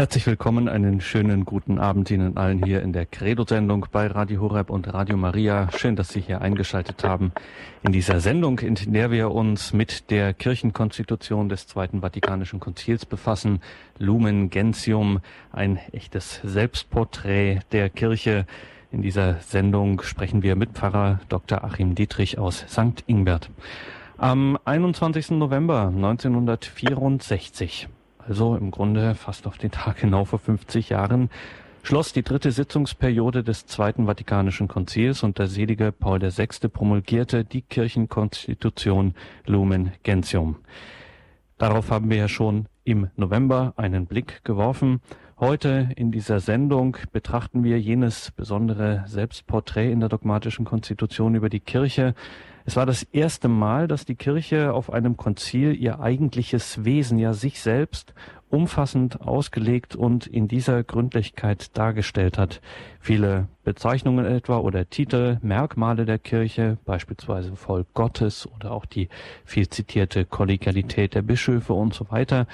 Herzlich willkommen, einen schönen guten Abend Ihnen allen hier in der Credo-Sendung bei Radio Horeb und Radio Maria. Schön, dass Sie hier eingeschaltet haben in dieser Sendung, in der wir uns mit der Kirchenkonstitution des Zweiten Vatikanischen Konzils befassen. Lumen Gentium, ein echtes Selbstporträt der Kirche. In dieser Sendung sprechen wir mit Pfarrer Dr. Achim Dietrich aus St. Ingbert. Am 21. November 1964 also im Grunde fast auf den Tag genau vor 50 Jahren, schloss die dritte Sitzungsperiode des Zweiten Vatikanischen Konzils und der selige Paul VI. promulgierte die Kirchenkonstitution Lumen Gentium. Darauf haben wir ja schon im November einen Blick geworfen. Heute in dieser Sendung betrachten wir jenes besondere Selbstporträt in der dogmatischen Konstitution über die Kirche, es war das erste Mal, dass die Kirche auf einem Konzil ihr eigentliches Wesen, ja sich selbst, umfassend ausgelegt und in dieser Gründlichkeit dargestellt hat. Viele Bezeichnungen etwa oder Titel, Merkmale der Kirche, beispielsweise Volk Gottes oder auch die viel zitierte Kollegialität der Bischöfe und so weiter,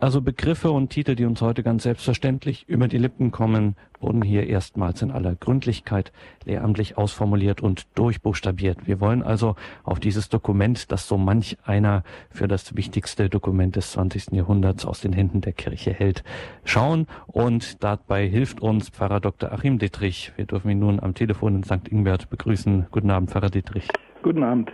also Begriffe und Titel, die uns heute ganz selbstverständlich über die Lippen kommen, wurden hier erstmals in aller Gründlichkeit lehramtlich ausformuliert und durchbuchstabiert. Wir wollen also auf dieses Dokument, das so manch einer für das wichtigste Dokument des 20. Jahrhunderts aus den Händen der Kirche hält, schauen. Und dabei hilft uns Pfarrer Dr. Achim Dietrich. Wir dürfen ihn nun am Telefon in St. Ingbert begrüßen. Guten Abend, Pfarrer Dietrich. Guten Abend.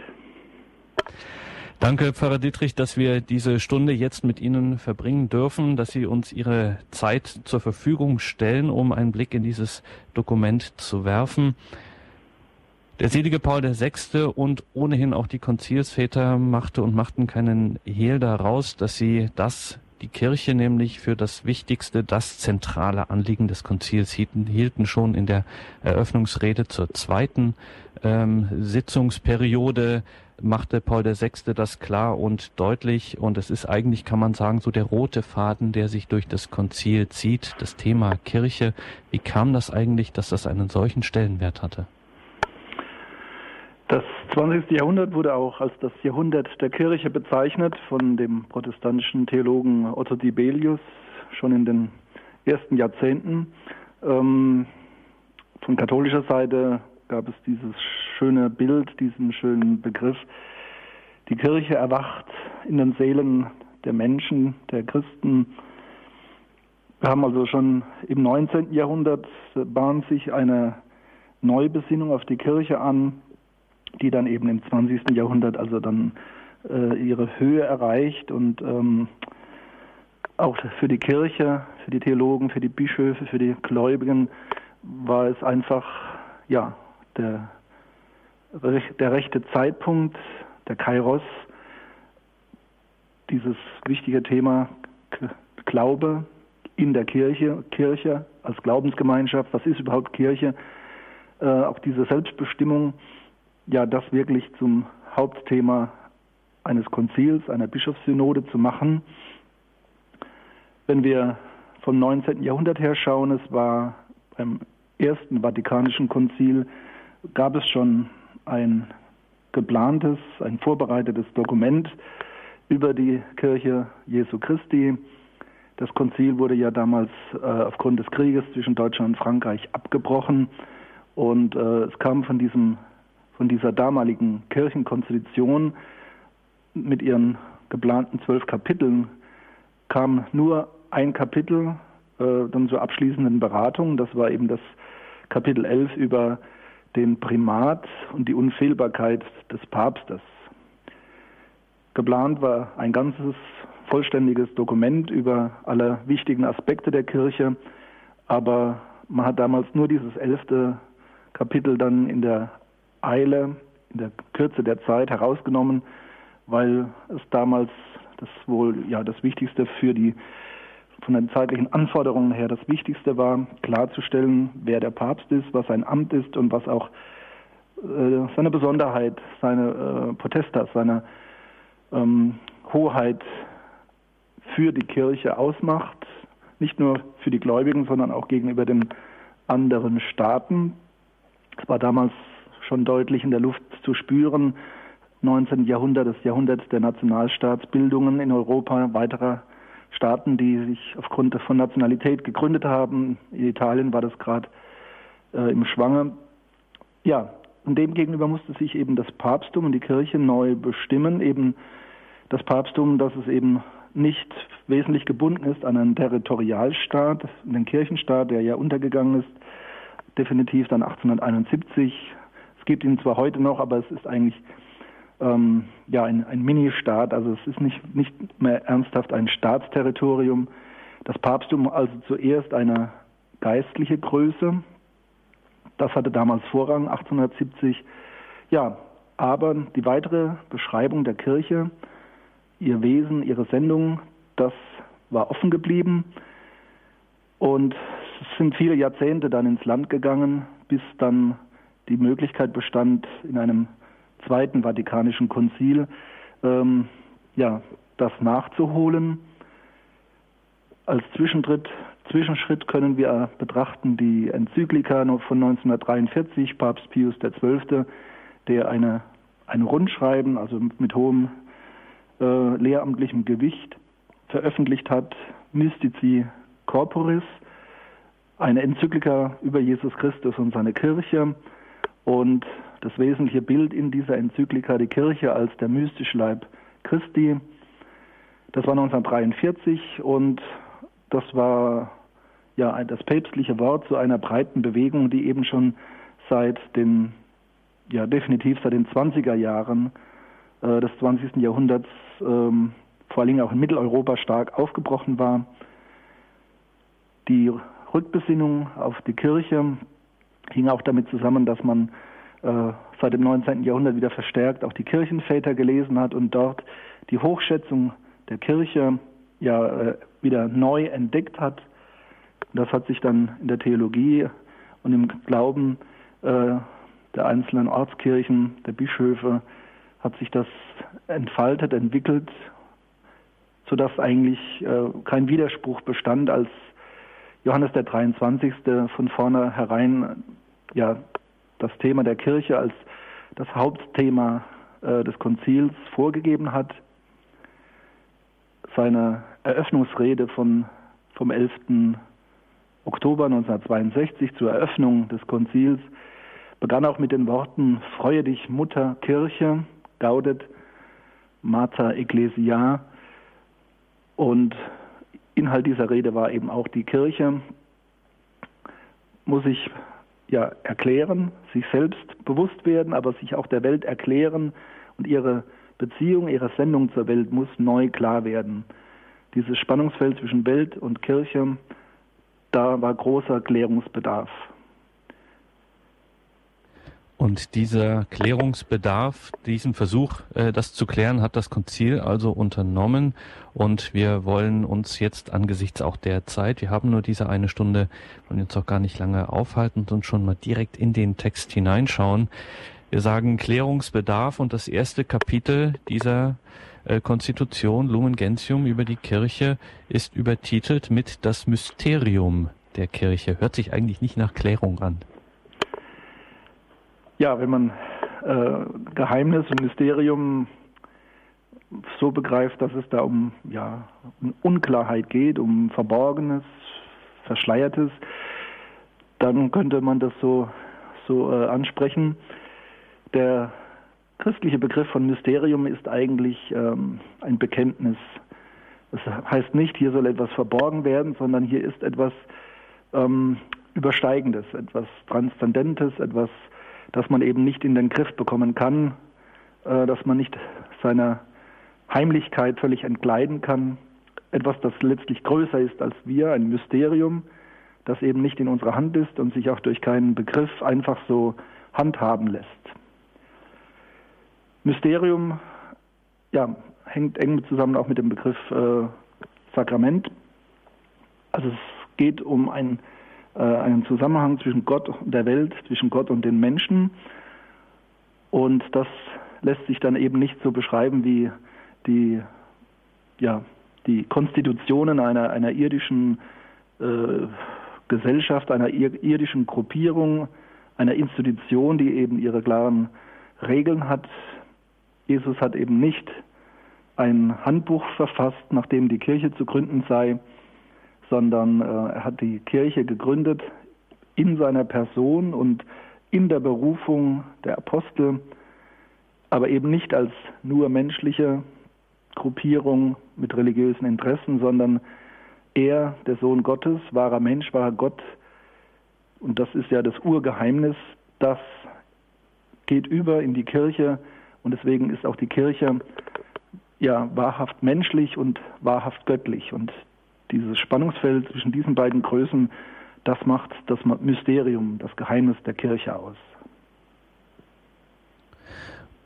Danke, Pfarrer Dietrich, dass wir diese Stunde jetzt mit Ihnen verbringen dürfen, dass Sie uns Ihre Zeit zur Verfügung stellen, um einen Blick in dieses Dokument zu werfen. Der selige Paul VI. und ohnehin auch die Konzilsväter machte und machten keinen Hehl daraus, dass sie das, die Kirche nämlich für das wichtigste, das zentrale Anliegen des Konzils hielten, hielten schon in der Eröffnungsrede zur zweiten ähm, Sitzungsperiode machte Paul VI. das klar und deutlich und es ist eigentlich, kann man sagen, so der rote Faden, der sich durch das Konzil zieht, das Thema Kirche. Wie kam das eigentlich, dass das einen solchen Stellenwert hatte? Das 20. Jahrhundert wurde auch als das Jahrhundert der Kirche bezeichnet von dem protestantischen Theologen Otto Dibelius schon in den ersten Jahrzehnten. Ähm, von katholischer Seite gab es dieses schöne Bild, diesen schönen Begriff. Die Kirche erwacht in den Seelen der Menschen, der Christen. Wir haben also schon im 19. Jahrhundert bahnt sich eine Neubesinnung auf die Kirche an, die dann eben im 20. Jahrhundert also dann äh, ihre Höhe erreicht und ähm, auch für die Kirche, für die Theologen, für die Bischöfe, für die Gläubigen war es einfach ja der, der rechte Zeitpunkt, der Kairos, dieses wichtige Thema Glaube in der Kirche, Kirche als Glaubensgemeinschaft, was ist überhaupt Kirche, äh, auch diese Selbstbestimmung, ja, das wirklich zum Hauptthema eines Konzils, einer Bischofssynode zu machen. Wenn wir vom 19. Jahrhundert her schauen, es war beim ersten Vatikanischen Konzil gab es schon ein geplantes, ein vorbereitetes Dokument über die Kirche Jesu Christi. Das Konzil wurde ja damals äh, aufgrund des Krieges zwischen Deutschland und Frankreich abgebrochen und äh, es kam von diesem von dieser damaligen Kirchenkonstitution mit ihren geplanten zwölf Kapiteln kam nur ein Kapitel äh, dann zur abschließenden Beratung. Das war eben das Kapitel 11 über den Primat und die Unfehlbarkeit des Papstes. Geplant war ein ganzes vollständiges Dokument über alle wichtigen Aspekte der Kirche, aber man hat damals nur dieses elfte Kapitel dann in der Eile, in der Kürze der Zeit herausgenommen, weil es damals das wohl ja das Wichtigste für die von den zeitlichen Anforderungen her das Wichtigste war, klarzustellen, wer der Papst ist, was sein Amt ist und was auch äh, seine Besonderheit, seine äh, Potestas, seine ähm, Hoheit für die Kirche ausmacht, nicht nur für die Gläubigen, sondern auch gegenüber den anderen Staaten. Es war damals schon deutlich in der Luft zu spüren. 19. Jahrhundert, das Jahrhundert der Nationalstaatsbildungen in Europa, weiterer Staaten, die sich aufgrund von Nationalität gegründet haben. In Italien war das gerade äh, im Schwange. Ja, und demgegenüber musste sich eben das Papsttum und die Kirche neu bestimmen, eben das Papsttum, dass es eben nicht wesentlich gebunden ist an einen Territorialstaat, den Kirchenstaat, der ja untergegangen ist, definitiv dann 1871. Es gibt ihn zwar heute noch, aber es ist eigentlich ähm, ja ein, ein Mini-Staat, also es ist nicht, nicht mehr ernsthaft ein Staatsterritorium. Das Papsttum also zuerst eine geistliche Größe, das hatte damals Vorrang 1870. Ja, aber die weitere Beschreibung der Kirche, ihr Wesen, ihre Sendung, das war offen geblieben. Und es sind viele Jahrzehnte dann ins Land gegangen, bis dann die Möglichkeit bestand, in einem zweiten Vatikanischen Konzil ähm, ja, das nachzuholen. Als Zwischentritt, Zwischenschritt können wir betrachten die Enzyklika von 1943, Papst Pius XII., der eine, ein Rundschreiben, also mit hohem äh, lehramtlichem Gewicht, veröffentlicht hat, Mystici Corporis, eine Enzyklika über Jesus Christus und seine Kirche. Und das wesentliche Bild in dieser Enzyklika, die Kirche als der mystische Leib Christi, das war 1943 und das war ja das päpstliche Wort zu einer breiten Bewegung, die eben schon seit den, ja definitiv seit den 20er Jahren äh, des 20. Jahrhunderts, ähm, vor allen Dingen auch in Mitteleuropa stark aufgebrochen war. Die Rückbesinnung auf die Kirche hing auch damit zusammen, dass man seit dem 19. Jahrhundert wieder verstärkt auch die Kirchenväter gelesen hat und dort die Hochschätzung der Kirche ja äh, wieder neu entdeckt hat. Das hat sich dann in der Theologie und im Glauben äh, der einzelnen Ortskirchen, der Bischöfe, hat sich das entfaltet, entwickelt, sodass eigentlich äh, kein Widerspruch bestand, als Johannes der 23. von vornherein ja das Thema der Kirche als das Hauptthema äh, des Konzils vorgegeben hat. Seine Eröffnungsrede von, vom 11. Oktober 1962 zur Eröffnung des Konzils begann auch mit den Worten Freue dich Mutter Kirche, Gaudet Mater Ecclesia und Inhalt dieser Rede war eben auch die Kirche muss sich ja erklären, sich selbst bewusst werden, aber sich auch der Welt erklären und ihre Beziehung, ihre Sendung zur Welt muss neu klar werden. Dieses Spannungsfeld zwischen Welt und Kirche, da war großer Klärungsbedarf. Und dieser Klärungsbedarf, diesen Versuch, äh, das zu klären, hat das Konzil also unternommen. Und wir wollen uns jetzt angesichts auch der Zeit, wir haben nur diese eine Stunde, wollen uns auch gar nicht lange aufhalten und schon mal direkt in den Text hineinschauen. Wir sagen Klärungsbedarf und das erste Kapitel dieser äh, Konstitution Lumen Gentium über die Kirche ist übertitelt mit das Mysterium der Kirche. Hört sich eigentlich nicht nach Klärung an. Ja, wenn man äh, Geheimnis und Mysterium so begreift, dass es da um ja, um Unklarheit geht, um Verborgenes, Verschleiertes, dann könnte man das so, so äh, ansprechen. Der christliche Begriff von Mysterium ist eigentlich ähm, ein Bekenntnis. Das heißt nicht, hier soll etwas verborgen werden, sondern hier ist etwas ähm, Übersteigendes, etwas Transzendentes, etwas dass man eben nicht in den Griff bekommen kann, äh, dass man nicht seiner Heimlichkeit völlig entkleiden kann. Etwas, das letztlich größer ist als wir, ein Mysterium, das eben nicht in unserer Hand ist und sich auch durch keinen Begriff einfach so handhaben lässt. Mysterium ja, hängt eng zusammen auch mit dem Begriff äh, Sakrament. Also es geht um ein äh, einen Zusammenhang zwischen Gott und der Welt, zwischen Gott und den Menschen. Und das lässt sich dann eben nicht so beschreiben wie die, ja, die Konstitutionen einer, einer irdischen äh, Gesellschaft, einer irdischen Gruppierung, einer Institution, die eben ihre klaren Regeln hat. Jesus hat eben nicht ein Handbuch verfasst, nachdem die Kirche zu gründen sei, sondern äh, er hat die Kirche gegründet in seiner Person und in der Berufung der Apostel, aber eben nicht als nur menschliche Gruppierung mit religiösen Interessen, sondern er, der Sohn Gottes, wahrer Mensch, wahrer Gott, und das ist ja das Urgeheimnis, das geht über in die Kirche. Und deswegen ist auch die Kirche ja wahrhaft menschlich und wahrhaft göttlich. Und dieses Spannungsfeld zwischen diesen beiden Größen, das macht das Mysterium, das Geheimnis der Kirche aus.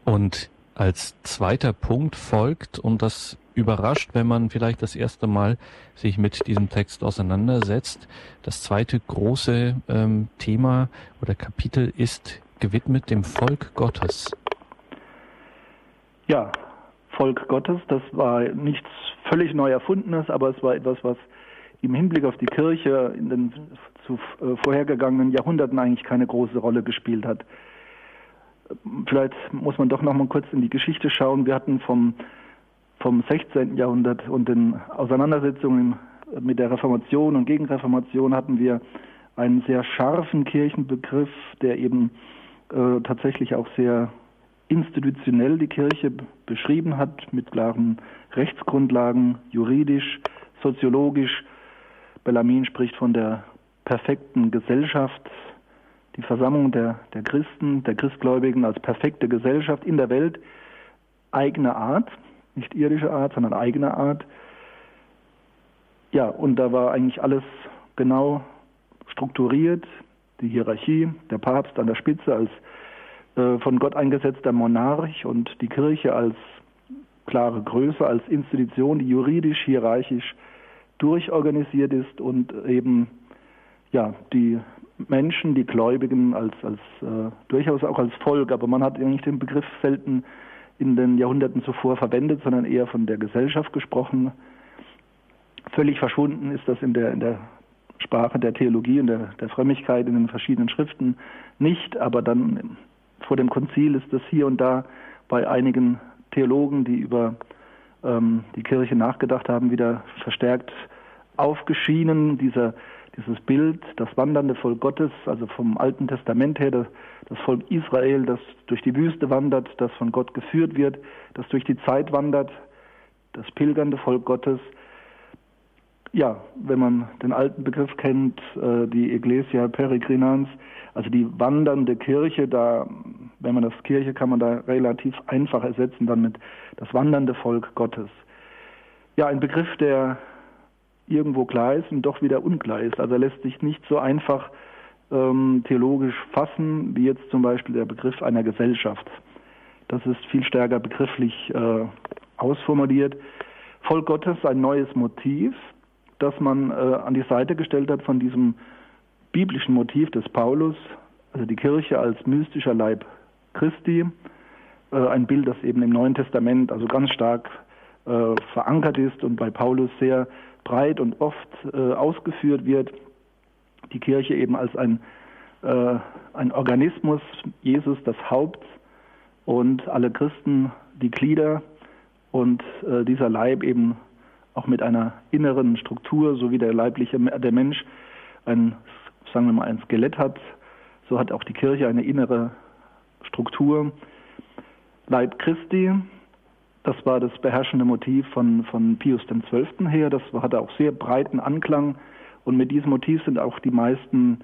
Und als zweiter Punkt folgt, und das überrascht, wenn man vielleicht das erste Mal sich mit diesem Text auseinandersetzt, das zweite große ähm, Thema oder Kapitel ist gewidmet dem Volk Gottes. Ja, Volk Gottes, das war nichts völlig neu erfundenes, aber es war etwas, was im Hinblick auf die Kirche in den zu, äh, vorhergegangenen Jahrhunderten eigentlich keine große Rolle gespielt hat. Vielleicht muss man doch noch mal kurz in die Geschichte schauen. Wir hatten vom, vom 16. Jahrhundert und den Auseinandersetzungen mit der Reformation und Gegenreformation hatten wir einen sehr scharfen Kirchenbegriff, der eben äh, tatsächlich auch sehr institutionell die Kirche beschrieben hat, mit klaren Rechtsgrundlagen, juridisch, soziologisch. Bellarmin spricht von der perfekten Gesellschaft, die Versammlung der, der Christen, der Christgläubigen als perfekte Gesellschaft in der Welt, eigener Art, nicht irdische Art, sondern eigener Art. Ja, und da war eigentlich alles genau strukturiert, die Hierarchie, der Papst an der Spitze als von Gott eingesetzter Monarch und die Kirche als klare Größe, als Institution, die juridisch, hierarchisch durchorganisiert ist und eben ja, die Menschen, die Gläubigen als, als äh, durchaus auch als Volk, aber man hat eigentlich den Begriff selten in den Jahrhunderten zuvor verwendet, sondern eher von der Gesellschaft gesprochen. Völlig verschwunden ist das in der, in der Sprache der Theologie und der, der Frömmigkeit in den verschiedenen Schriften nicht, aber dann vor dem Konzil ist das hier und da bei einigen Theologen, die über ähm, die Kirche nachgedacht haben, wieder verstärkt aufgeschienen, dieser dieses Bild, das wandernde Volk Gottes, also vom Alten Testament her, das, das Volk Israel, das durch die Wüste wandert, das von Gott geführt wird, das durch die Zeit wandert, das pilgernde Volk Gottes. Ja, wenn man den alten Begriff kennt, äh, die Ecclesia Peregrinans, also die wandernde Kirche, da, wenn man das Kirche kann man da relativ einfach ersetzen, dann mit das wandernde Volk Gottes. Ja, ein Begriff, der irgendwo klar ist und doch wieder unklar ist. Also er lässt sich nicht so einfach ähm, theologisch fassen, wie jetzt zum Beispiel der Begriff einer Gesellschaft. Das ist viel stärker begrifflich äh, ausformuliert. Volk Gottes ein neues Motiv, das man äh, an die Seite gestellt hat von diesem biblischen Motiv des Paulus, also die Kirche als mystischer Leib Christi, äh, ein Bild, das eben im Neuen Testament also ganz stark äh, verankert ist und bei Paulus sehr breit und oft äh, ausgeführt wird. Die Kirche eben als ein, äh, ein Organismus, Jesus das Haupt und alle Christen die Glieder und äh, dieser Leib eben auch mit einer inneren Struktur, so wie der leibliche der Mensch ein, sagen wir mal, ein Skelett hat, so hat auch die Kirche eine innere Struktur. Leib Christi, das war das beherrschende Motiv von, von Pius XII. her. Das hatte auch sehr breiten Anklang. Und mit diesem Motiv sind auch die meisten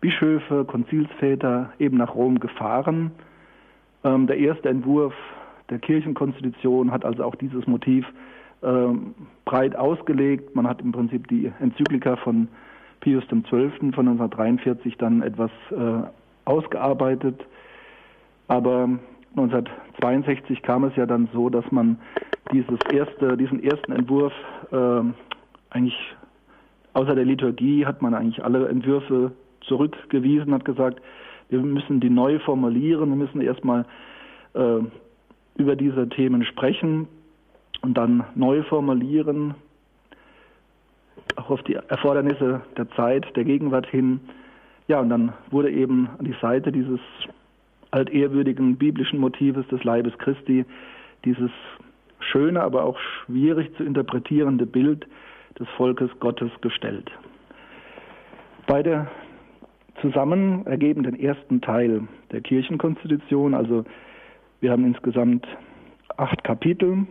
Bischöfe, Konzilsväter eben nach Rom gefahren. Ähm, der erste Entwurf der Kirchenkonstitution hat also auch dieses Motiv breit ausgelegt. Man hat im Prinzip die Enzyklika von Pius XII. von 1943 dann etwas äh, ausgearbeitet. Aber 1962 kam es ja dann so, dass man dieses erste, diesen ersten Entwurf äh, eigentlich außer der Liturgie hat man eigentlich alle Entwürfe zurückgewiesen, hat gesagt, wir müssen die neu formulieren, wir müssen erstmal äh, über diese Themen sprechen und dann neu formulieren, auch auf die Erfordernisse der Zeit, der Gegenwart hin. Ja, und dann wurde eben an die Seite dieses altehrwürdigen biblischen Motives des Leibes Christi, dieses schöne, aber auch schwierig zu interpretierende Bild des Volkes Gottes gestellt. Beide zusammen ergeben den ersten Teil der Kirchenkonstitution. Also wir haben insgesamt acht Kapitel.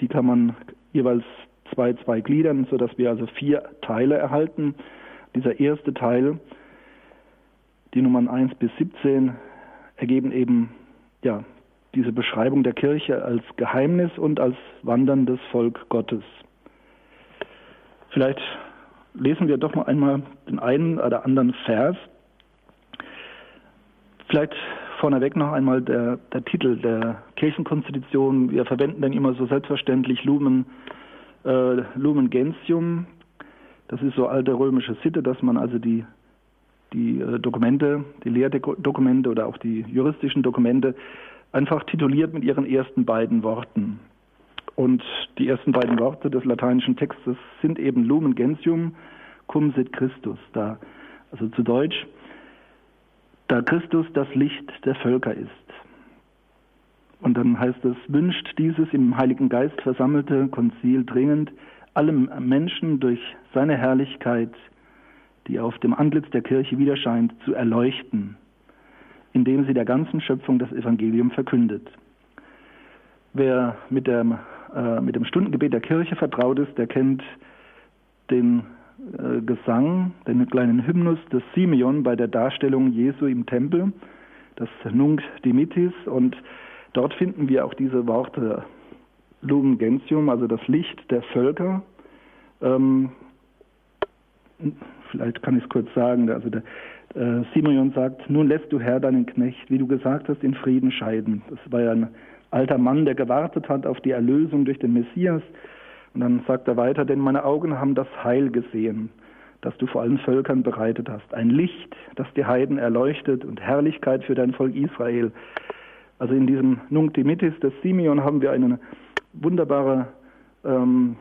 Die kann man jeweils zwei, zwei gliedern, sodass wir also vier Teile erhalten. Dieser erste Teil, die Nummern 1 bis 17, ergeben eben ja, diese Beschreibung der Kirche als Geheimnis und als wanderndes Volk Gottes. Vielleicht lesen wir doch mal einmal den einen oder anderen Vers. Vielleicht vorneweg noch einmal der, der Titel der Kirchenkonstitution. Wir verwenden dann immer so selbstverständlich Lumen, äh, Lumen Gentium. Das ist so alte römische Sitte, dass man also die, die äh, Dokumente, die Lehrdokumente oder auch die juristischen Dokumente einfach tituliert mit ihren ersten beiden Worten. Und die ersten beiden Worte des lateinischen Textes sind eben Lumen Gentium cum sit Christus. Da, also zu Deutsch, da Christus das Licht der Völker ist. Und dann heißt es, wünscht dieses im Heiligen Geist versammelte Konzil dringend, allem Menschen durch seine Herrlichkeit, die auf dem Antlitz der Kirche widerscheint, zu erleuchten, indem sie der ganzen Schöpfung das Evangelium verkündet. Wer mit dem äh, mit dem Stundengebet der Kirche vertraut ist, der kennt den äh, Gesang, den kleinen Hymnus des Simeon bei der Darstellung Jesu im Tempel, das Nunc Dimittis. Und dort finden wir auch diese Worte Lumen Gentium, also das Licht der Völker. Ähm, vielleicht kann ich es kurz sagen. Also der, äh, Simeon sagt, nun lässt du Herr deinen Knecht, wie du gesagt hast, in Frieden scheiden. Das war ja ein alter Mann, der gewartet hat auf die Erlösung durch den Messias. Und dann sagt er weiter, denn meine Augen haben das Heil gesehen, das du vor allen Völkern bereitet hast. Ein Licht, das die Heiden erleuchtet und Herrlichkeit für dein Volk Israel. Also in diesem Nunc Dimittis des Simeon haben wir eine wunderbare, ähm,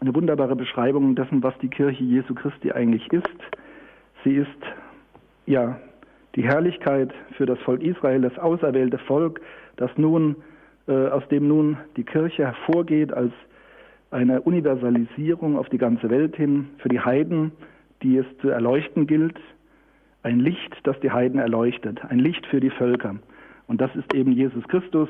eine wunderbare Beschreibung dessen, was die Kirche Jesu Christi eigentlich ist. Sie ist ja die Herrlichkeit für das Volk Israel, das auserwählte Volk, das nun äh, aus dem nun die Kirche hervorgeht als eine Universalisierung auf die ganze Welt hin für die Heiden, die es zu erleuchten gilt. Ein Licht, das die Heiden erleuchtet, ein Licht für die Völker. Und das ist eben Jesus Christus.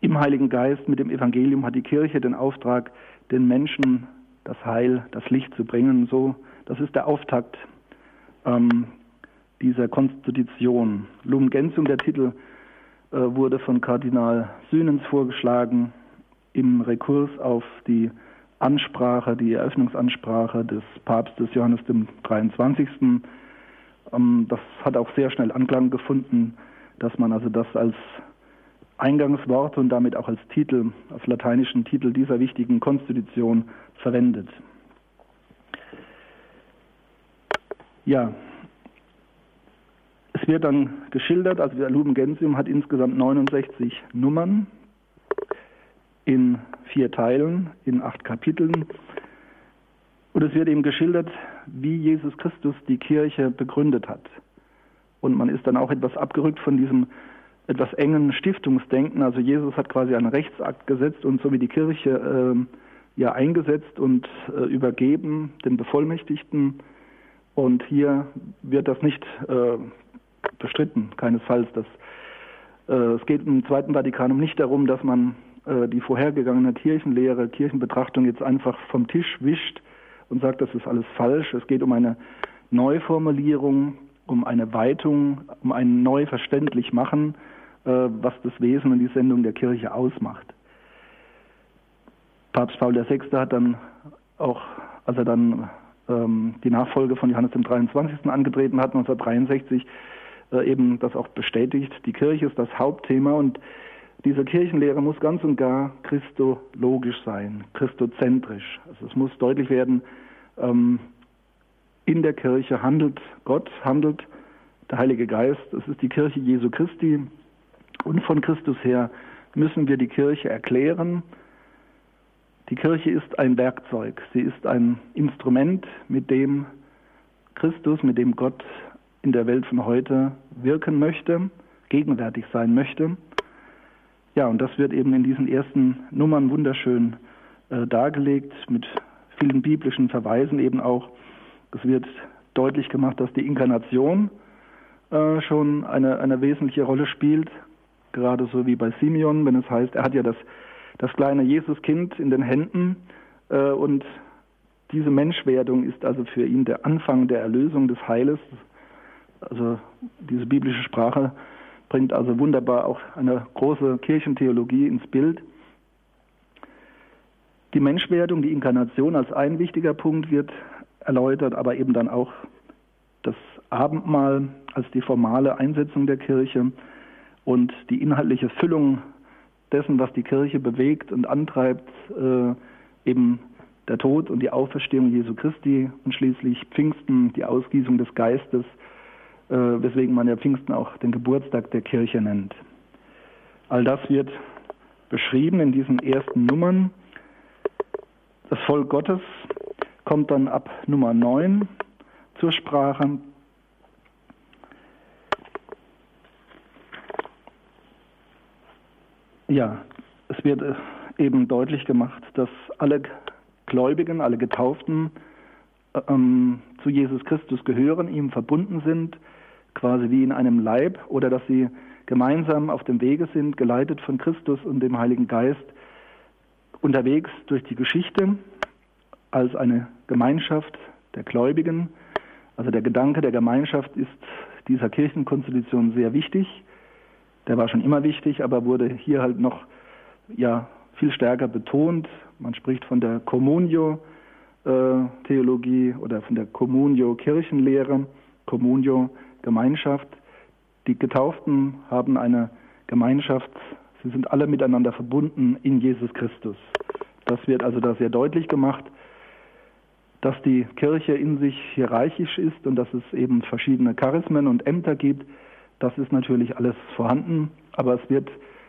Im Heiligen Geist mit dem Evangelium hat die Kirche den Auftrag, den Menschen das Heil, das Licht zu bringen. So, das ist der Auftakt ähm, dieser Konstitution. Lumen Gentium, der Titel äh, wurde von Kardinal Sünens vorgeschlagen im Rekurs auf die Ansprache, die Eröffnungsansprache des Papstes Johannes dem 23. Ähm, das hat auch sehr schnell Anklang gefunden, dass man also das als Eingangswort und damit auch als Titel, als lateinischen Titel dieser wichtigen Konstitution verwendet. Ja, es wird dann geschildert, also der Lumen Gentium hat insgesamt 69 Nummern in vier Teilen, in acht Kapiteln. Und es wird eben geschildert, wie Jesus Christus die Kirche begründet hat. Und man ist dann auch etwas abgerückt von diesem etwas engen Stiftungsdenken. Also Jesus hat quasi einen Rechtsakt gesetzt und somit die Kirche äh, ja eingesetzt und äh, übergeben den Bevollmächtigten. Und hier wird das nicht äh, bestritten, keinesfalls. Das, äh, es geht im Zweiten Vatikanum nicht darum, dass man äh, die vorhergegangene Kirchenlehre, Kirchenbetrachtung jetzt einfach vom Tisch wischt und sagt, das ist alles falsch. Es geht um eine Neuformulierung, um eine Weitung, um ein neu verständlich machen, äh, was das Wesen und die Sendung der Kirche ausmacht. Papst Paul VI. hat dann auch, als er dann ähm, die Nachfolge von Johannes dem 23. angetreten hat, 1963, äh, eben das auch bestätigt. Die Kirche ist das Hauptthema und diese Kirchenlehre muss ganz und gar christologisch sein, christozentrisch. Also es muss deutlich werden, ähm, in der Kirche handelt Gott, handelt der Heilige Geist. Es ist die Kirche Jesu Christi und von Christus her müssen wir die Kirche erklären. Die Kirche ist ein Werkzeug, sie ist ein Instrument, mit dem Christus, mit dem Gott in der Welt von heute wirken möchte, gegenwärtig sein möchte. Ja, und das wird eben in diesen ersten Nummern wunderschön äh, dargelegt mit vielen biblischen Verweisen eben auch. Es wird deutlich gemacht, dass die Inkarnation äh, schon eine, eine wesentliche Rolle spielt, gerade so wie bei Simeon, wenn es heißt, er hat ja das, das kleine Jesuskind in den Händen äh, und diese Menschwerdung ist also für ihn der Anfang der Erlösung des Heiles. Also diese biblische Sprache bringt also wunderbar auch eine große Kirchentheologie ins Bild. Die Menschwerdung, die Inkarnation als ein wichtiger Punkt wird erläutert, aber eben dann auch das Abendmahl als die formale Einsetzung der Kirche und die inhaltliche Füllung dessen, was die Kirche bewegt und antreibt, äh, eben der Tod und die Auferstehung Jesu Christi und schließlich Pfingsten, die Ausgießung des Geistes, weswegen man ja Pfingsten auch den Geburtstag der Kirche nennt. All das wird beschrieben in diesen ersten Nummern. Das Volk Gottes kommt dann ab Nummer 9 zur Sprache. Ja, es wird äh, eben deutlich gemacht, dass alle Gläubigen, alle Getauften ähm, zu Jesus Christus gehören, ihm verbunden sind, quasi wie in einem Leib, oder dass sie gemeinsam auf dem Wege sind, geleitet von Christus und dem Heiligen Geist, unterwegs durch die Geschichte als eine Gemeinschaft der Gläubigen. Also der Gedanke der Gemeinschaft ist dieser Kirchenkonstitution sehr wichtig. Der war schon immer wichtig, aber wurde hier halt noch ja, viel stärker betont. Man spricht von der Communio-Theologie oder von der Communio-Kirchenlehre, Communio-Gemeinschaft. Die Getauften haben eine Gemeinschaft, sie sind alle miteinander verbunden in Jesus Christus. Das wird also da sehr deutlich gemacht, dass die Kirche in sich hierarchisch ist und dass es eben verschiedene Charismen und Ämter gibt. Das ist natürlich alles vorhanden, aber es wird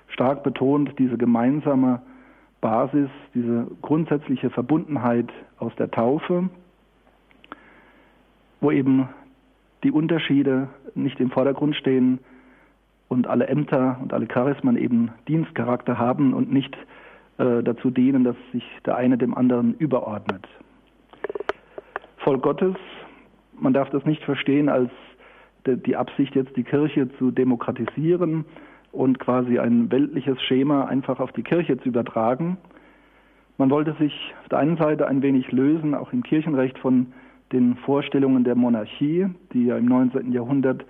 stark betont, diese gemeinsame Basis, diese grundsätzliche Verbundenheit aus der Taufe, wo eben die Unterschiede nicht im Vordergrund stehen und alle Ämter und alle Charismen eben Dienstcharakter haben und nicht äh, dazu dienen, dass sich der eine dem anderen überordnet. Volk Gottes, man darf das nicht verstehen als die Absicht, jetzt die Kirche zu demokratisieren und quasi ein weltliches Schema einfach auf die Kirche zu übertragen. Man wollte sich auf der einen Seite ein wenig lösen, auch im Kirchenrecht, von den Vorstellungen der Monarchie, die ja im 19. Jahrhundert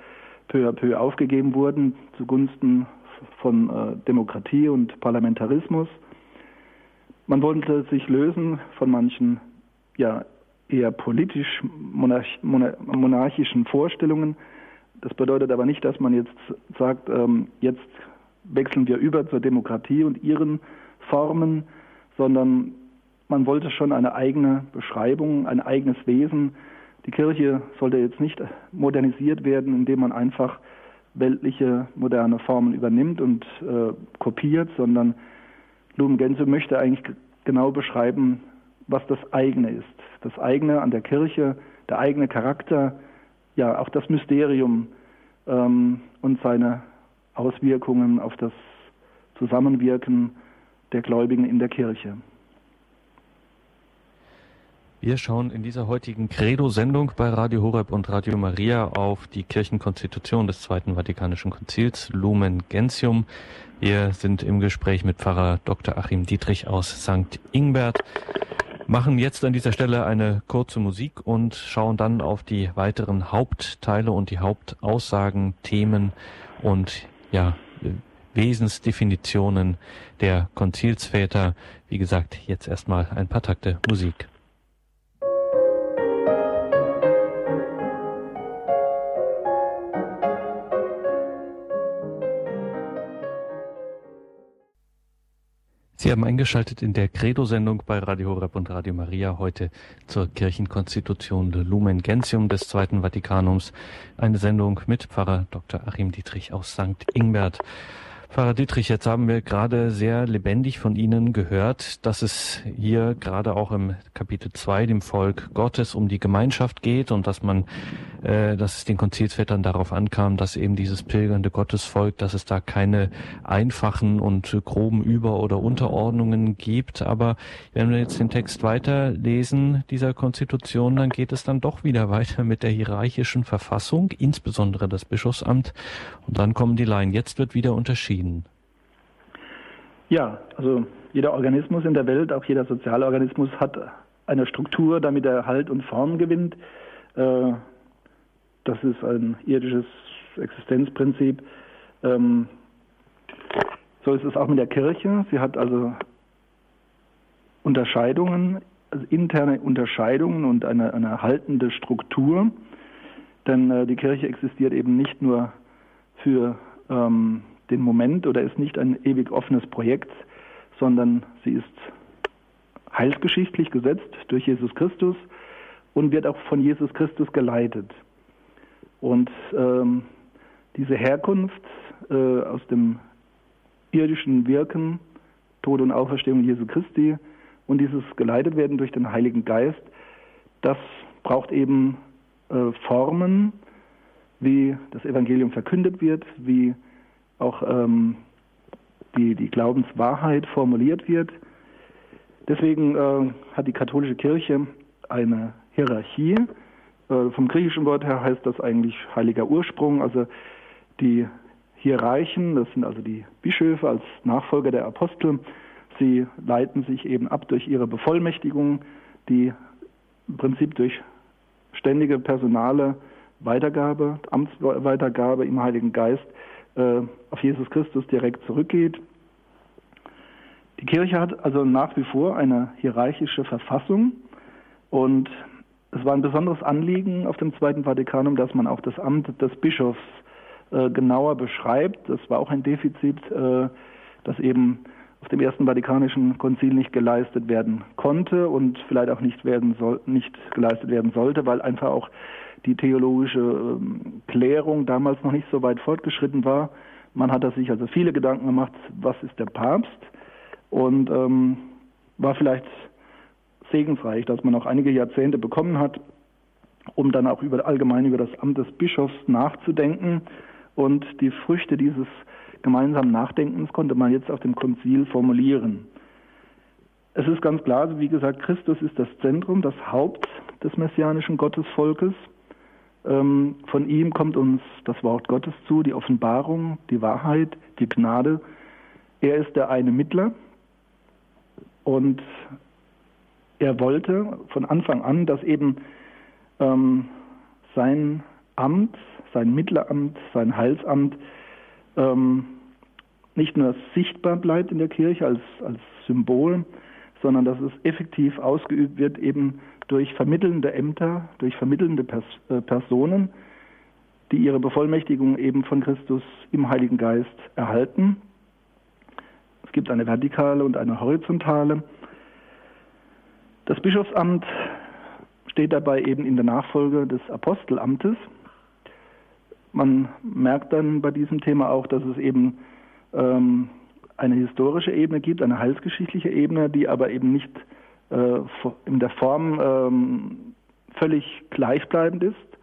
peu à peu aufgegeben wurden zugunsten von äh, Demokratie und Parlamentarismus. Man wollte sich lösen von manchen ja, eher politisch monarch monarchischen Vorstellungen, das bedeutet aber nicht, dass man jetzt sagt, ähm, jetzt wechseln wir über zur Demokratie und ihren Formen, sondern man wollte schon eine eigene Beschreibung, ein eigenes Wesen. Die Kirche sollte jetzt nicht modernisiert werden, indem man einfach weltliche moderne Formen übernimmt und äh, kopiert, sondern Lumen Gänse möchte eigentlich genau beschreiben, was das eigene ist. Das eigene an der Kirche, der eigene Charakter, ja auch das Mysterium ähm, und seine Auswirkungen auf das Zusammenwirken der Gläubigen in der Kirche. Wir schauen in dieser heutigen Credo-Sendung bei Radio Horeb und Radio Maria auf die Kirchenkonstitution des Zweiten Vatikanischen Konzils Lumen Gentium. Wir sind im Gespräch mit Pfarrer Dr. Achim Dietrich aus St. Ingbert machen jetzt an dieser Stelle eine kurze Musik und schauen dann auf die weiteren Hauptteile und die Hauptaussagen, Themen und ja, Wesensdefinitionen der Konzilsväter. Wie gesagt, jetzt erstmal ein paar Takte Musik. Sie haben eingeschaltet in der Credo-Sendung bei Radio Horeb und Radio Maria heute zur Kirchenkonstitution Lumen Gentium des Zweiten Vatikanums. Eine Sendung mit Pfarrer Dr. Achim Dietrich aus St. Ingbert. Pfarrer Dietrich, jetzt haben wir gerade sehr lebendig von Ihnen gehört, dass es hier gerade auch im Kapitel 2, dem Volk Gottes, um die Gemeinschaft geht und dass man, äh, dass es den Konzilsvätern darauf ankam, dass eben dieses pilgernde Gottesvolk, dass es da keine einfachen und groben Über- oder Unterordnungen gibt. Aber wenn wir jetzt den Text weiterlesen dieser Konstitution, dann geht es dann doch wieder weiter mit der hierarchischen Verfassung, insbesondere das Bischofsamt. Und dann kommen die Laien. Jetzt wird wieder unterschieden entschieden? Ja, also jeder Organismus in der Welt, auch jeder soziale Organismus hat eine Struktur, damit er Halt und Form gewinnt. Äh, das ist ein irdisches Existenzprinzip. Ähm, so ist es auch mit der Kirche. Sie hat also Unterscheidungen, also interne Unterscheidungen und eine, eine haltende Struktur. Denn äh, die Kirche existiert eben nicht nur für ähm, den Moment oder ist nicht ein ewig offenes Projekt, sondern sie ist heilsgeschichtlich gesetzt durch Jesus Christus und wird auch von Jesus Christus geleitet. Und ähm, diese Herkunft äh, aus dem irdischen Wirken, Tod und Auferstehung Jesu Christi und dieses geleitet werden durch den Heiligen Geist, das braucht eben äh, Formen, wie das Evangelium verkündet wird, wie auch ähm, die, die Glaubenswahrheit formuliert wird. Deswegen äh, hat die katholische Kirche eine Hierarchie. Äh, vom griechischen Wort her heißt das eigentlich heiliger Ursprung. Also die Hierarchen, das sind also die Bischöfe als Nachfolger der Apostel, sie leiten sich eben ab durch ihre Bevollmächtigung, die im Prinzip durch ständige personale Weitergabe, Amtsweitergabe im Heiligen Geist äh, auf Jesus Christus direkt zurückgeht. Die Kirche hat also nach wie vor eine hierarchische Verfassung und es war ein besonderes Anliegen auf dem Zweiten Vatikanum, dass man auch das Amt des Bischofs äh, genauer beschreibt. Das war auch ein Defizit, äh, das eben dem Ersten Vatikanischen Konzil nicht geleistet werden konnte und vielleicht auch nicht, werden soll, nicht geleistet werden sollte, weil einfach auch die theologische ähm, Klärung damals noch nicht so weit fortgeschritten war. Man hat sich also viele Gedanken gemacht, was ist der Papst und ähm, war vielleicht segensreich, dass man auch einige Jahrzehnte bekommen hat, um dann auch über, allgemein über das Amt des Bischofs nachzudenken. Und die Früchte dieses gemeinsamen Nachdenkens konnte man jetzt auf dem Konzil formulieren. Es ist ganz klar, wie gesagt, Christus ist das Zentrum, das Haupt des messianischen Gottesvolkes. Ähm, von ihm kommt uns das Wort Gottes zu, die Offenbarung, die Wahrheit, die Gnade. Er ist der eine Mittler und er wollte von Anfang an, dass eben ähm, sein Amt, sein Mittleramt, sein Heilsamt ähm, nicht nur sichtbar bleibt in der Kirche als, als Symbol, sondern dass es effektiv ausgeübt wird eben durch vermittelnde Ämter, durch vermittelnde Pers äh, Personen, die ihre Bevollmächtigung eben von Christus im Heiligen Geist erhalten. Es gibt eine vertikale und eine horizontale. Das Bischofsamt steht dabei eben in der Nachfolge des Apostelamtes. Man merkt dann bei diesem Thema auch, dass es eben ähm, eine historische Ebene gibt, eine heilsgeschichtliche Ebene, die aber eben nicht äh, in der Form ähm, völlig gleichbleibend ist.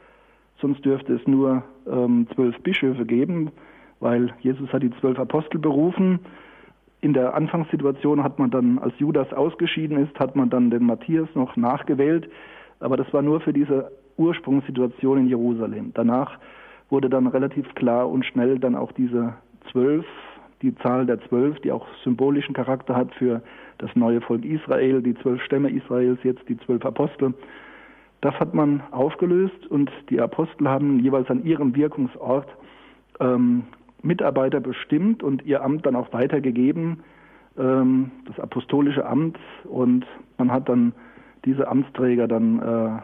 Sonst dürfte es nur ähm, zwölf Bischöfe geben, weil Jesus hat die zwölf Apostel berufen. In der Anfangssituation hat man dann, als Judas ausgeschieden ist, hat man dann den Matthias noch nachgewählt. Aber das war nur für diese Ursprungssituation in Jerusalem. Danach wurde dann relativ klar und schnell dann auch diese zwölf die Zahl der zwölf, die auch symbolischen Charakter hat für das neue Volk Israel, die zwölf Stämme Israels, jetzt die zwölf Apostel. Das hat man aufgelöst und die Apostel haben jeweils an ihrem Wirkungsort ähm, Mitarbeiter bestimmt und ihr Amt dann auch weitergegeben, ähm, das apostolische Amt. Und man hat dann diese Amtsträger dann äh,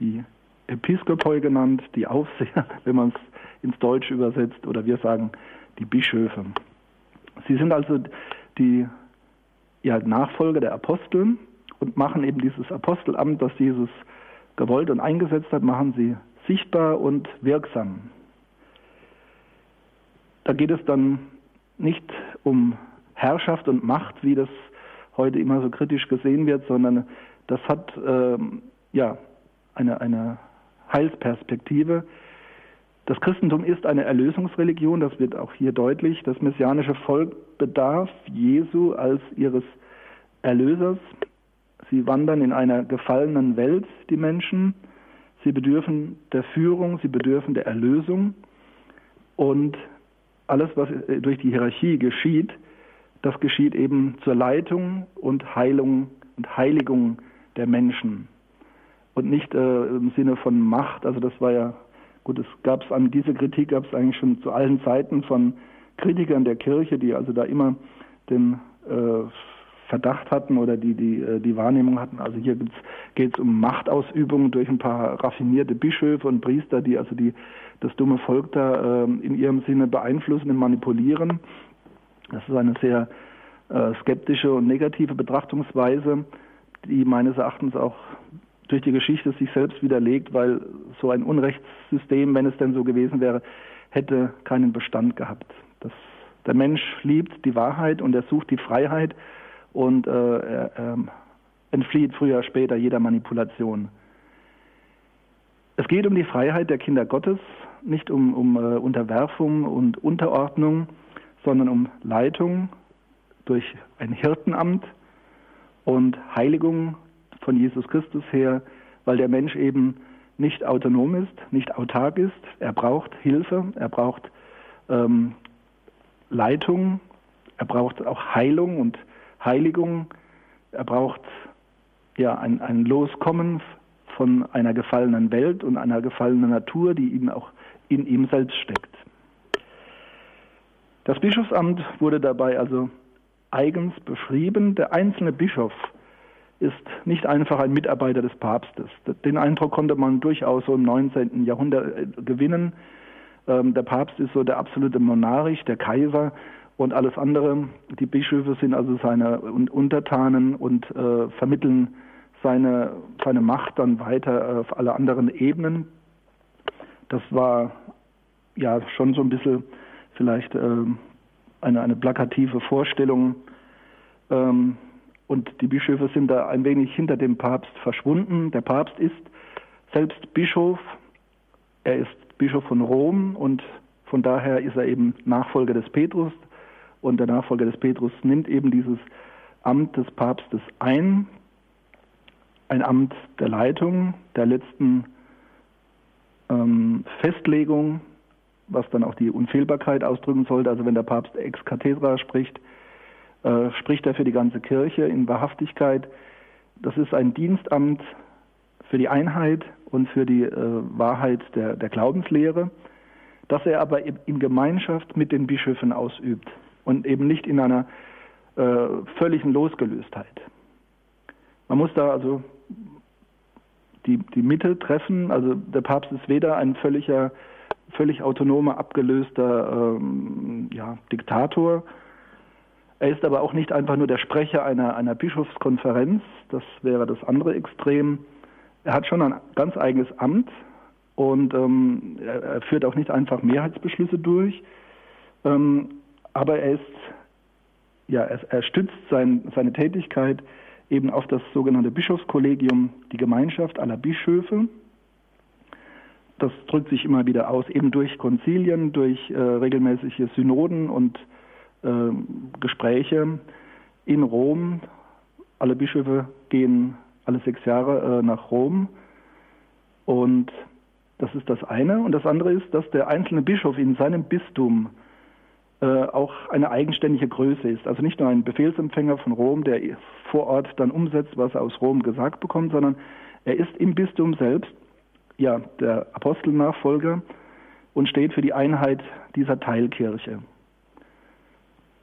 die Episkopoi genannt, die Aufseher, wenn man es ins Deutsche übersetzt, oder wir sagen die Bischöfe. Sie sind also die ja, Nachfolger der Apostel und machen eben dieses Apostelamt, das Jesus gewollt und eingesetzt hat, machen sie sichtbar und wirksam. Da geht es dann nicht um Herrschaft und Macht, wie das heute immer so kritisch gesehen wird, sondern das hat ähm, ja eine, eine Heilsperspektive. Das Christentum ist eine Erlösungsreligion, das wird auch hier deutlich. Das messianische Volk bedarf Jesu als ihres Erlösers. Sie wandern in einer gefallenen Welt, die Menschen. Sie bedürfen der Führung, sie bedürfen der Erlösung. Und alles, was durch die Hierarchie geschieht, das geschieht eben zur Leitung und Heilung und Heiligung der Menschen. Und nicht äh, im Sinne von Macht, also das war ja, gut, es gab es an diese Kritik gab es eigentlich schon zu allen Zeiten von Kritikern der Kirche, die also da immer den äh, Verdacht hatten oder die die, äh, die Wahrnehmung hatten, also hier geht es um Machtausübung durch ein paar raffinierte Bischöfe und Priester, die also die, das dumme Volk da äh, in ihrem Sinne beeinflussen und manipulieren. Das ist eine sehr äh, skeptische und negative Betrachtungsweise, die meines Erachtens auch durch die Geschichte sich selbst widerlegt, weil so ein Unrechtssystem, wenn es denn so gewesen wäre, hätte keinen Bestand gehabt. Das, der Mensch liebt die Wahrheit und er sucht die Freiheit und äh, er äh, entflieht früher oder später jeder Manipulation. Es geht um die Freiheit der Kinder Gottes, nicht um, um äh, Unterwerfung und Unterordnung, sondern um Leitung durch ein Hirtenamt und Heiligung von Jesus Christus her, weil der Mensch eben nicht autonom ist, nicht autark ist. Er braucht Hilfe, er braucht ähm, Leitung, er braucht auch Heilung und Heiligung. Er braucht ja ein, ein Loskommen von einer gefallenen Welt und einer gefallenen Natur, die ihm auch in ihm selbst steckt. Das Bischofsamt wurde dabei also eigens beschrieben. Der einzelne Bischof ist nicht einfach ein Mitarbeiter des Papstes. Den Eindruck konnte man durchaus so im 19. Jahrhundert äh, gewinnen. Ähm, der Papst ist so der absolute Monarch, der Kaiser und alles andere. Die Bischöfe sind also seine Untertanen und äh, vermitteln seine, seine Macht dann weiter auf alle anderen Ebenen. Das war ja schon so ein bisschen vielleicht äh, eine, eine plakative Vorstellung. Ähm, und die Bischöfe sind da ein wenig hinter dem Papst verschwunden. Der Papst ist selbst Bischof. Er ist Bischof von Rom und von daher ist er eben Nachfolger des Petrus. Und der Nachfolger des Petrus nimmt eben dieses Amt des Papstes ein, ein Amt der Leitung, der letzten ähm, Festlegung, was dann auch die Unfehlbarkeit ausdrücken sollte. Also wenn der Papst ex cathedra spricht, äh, spricht er für die ganze Kirche in Wahrhaftigkeit. Das ist ein Dienstamt für die Einheit und für die äh, Wahrheit der, der Glaubenslehre, das er aber in Gemeinschaft mit den Bischöfen ausübt und eben nicht in einer äh, völligen Losgelöstheit. Man muss da also die, die Mitte treffen. Also der Papst ist weder ein völliger, völlig autonomer, abgelöster ähm, ja, Diktator. Er ist aber auch nicht einfach nur der Sprecher einer, einer Bischofskonferenz. Das wäre das andere Extrem. Er hat schon ein ganz eigenes Amt und ähm, er, führt auch nicht einfach Mehrheitsbeschlüsse durch. Ähm, aber er ist, ja, er, er stützt sein, seine Tätigkeit eben auf das sogenannte Bischofskollegium, die Gemeinschaft aller Bischöfe. Das drückt sich immer wieder aus, eben durch Konzilien, durch äh, regelmäßige Synoden und äh, Gespräche in Rom. Alle Bischöfe gehen alle sechs Jahre äh, nach Rom und das ist das eine. Und das andere ist, dass der einzelne Bischof in seinem Bistum äh, auch eine eigenständige Größe ist. Also nicht nur ein Befehlsempfänger von Rom, der vor Ort dann umsetzt, was er aus Rom gesagt bekommt, sondern er ist im Bistum selbst ja der Apostelnachfolger und steht für die Einheit dieser Teilkirche.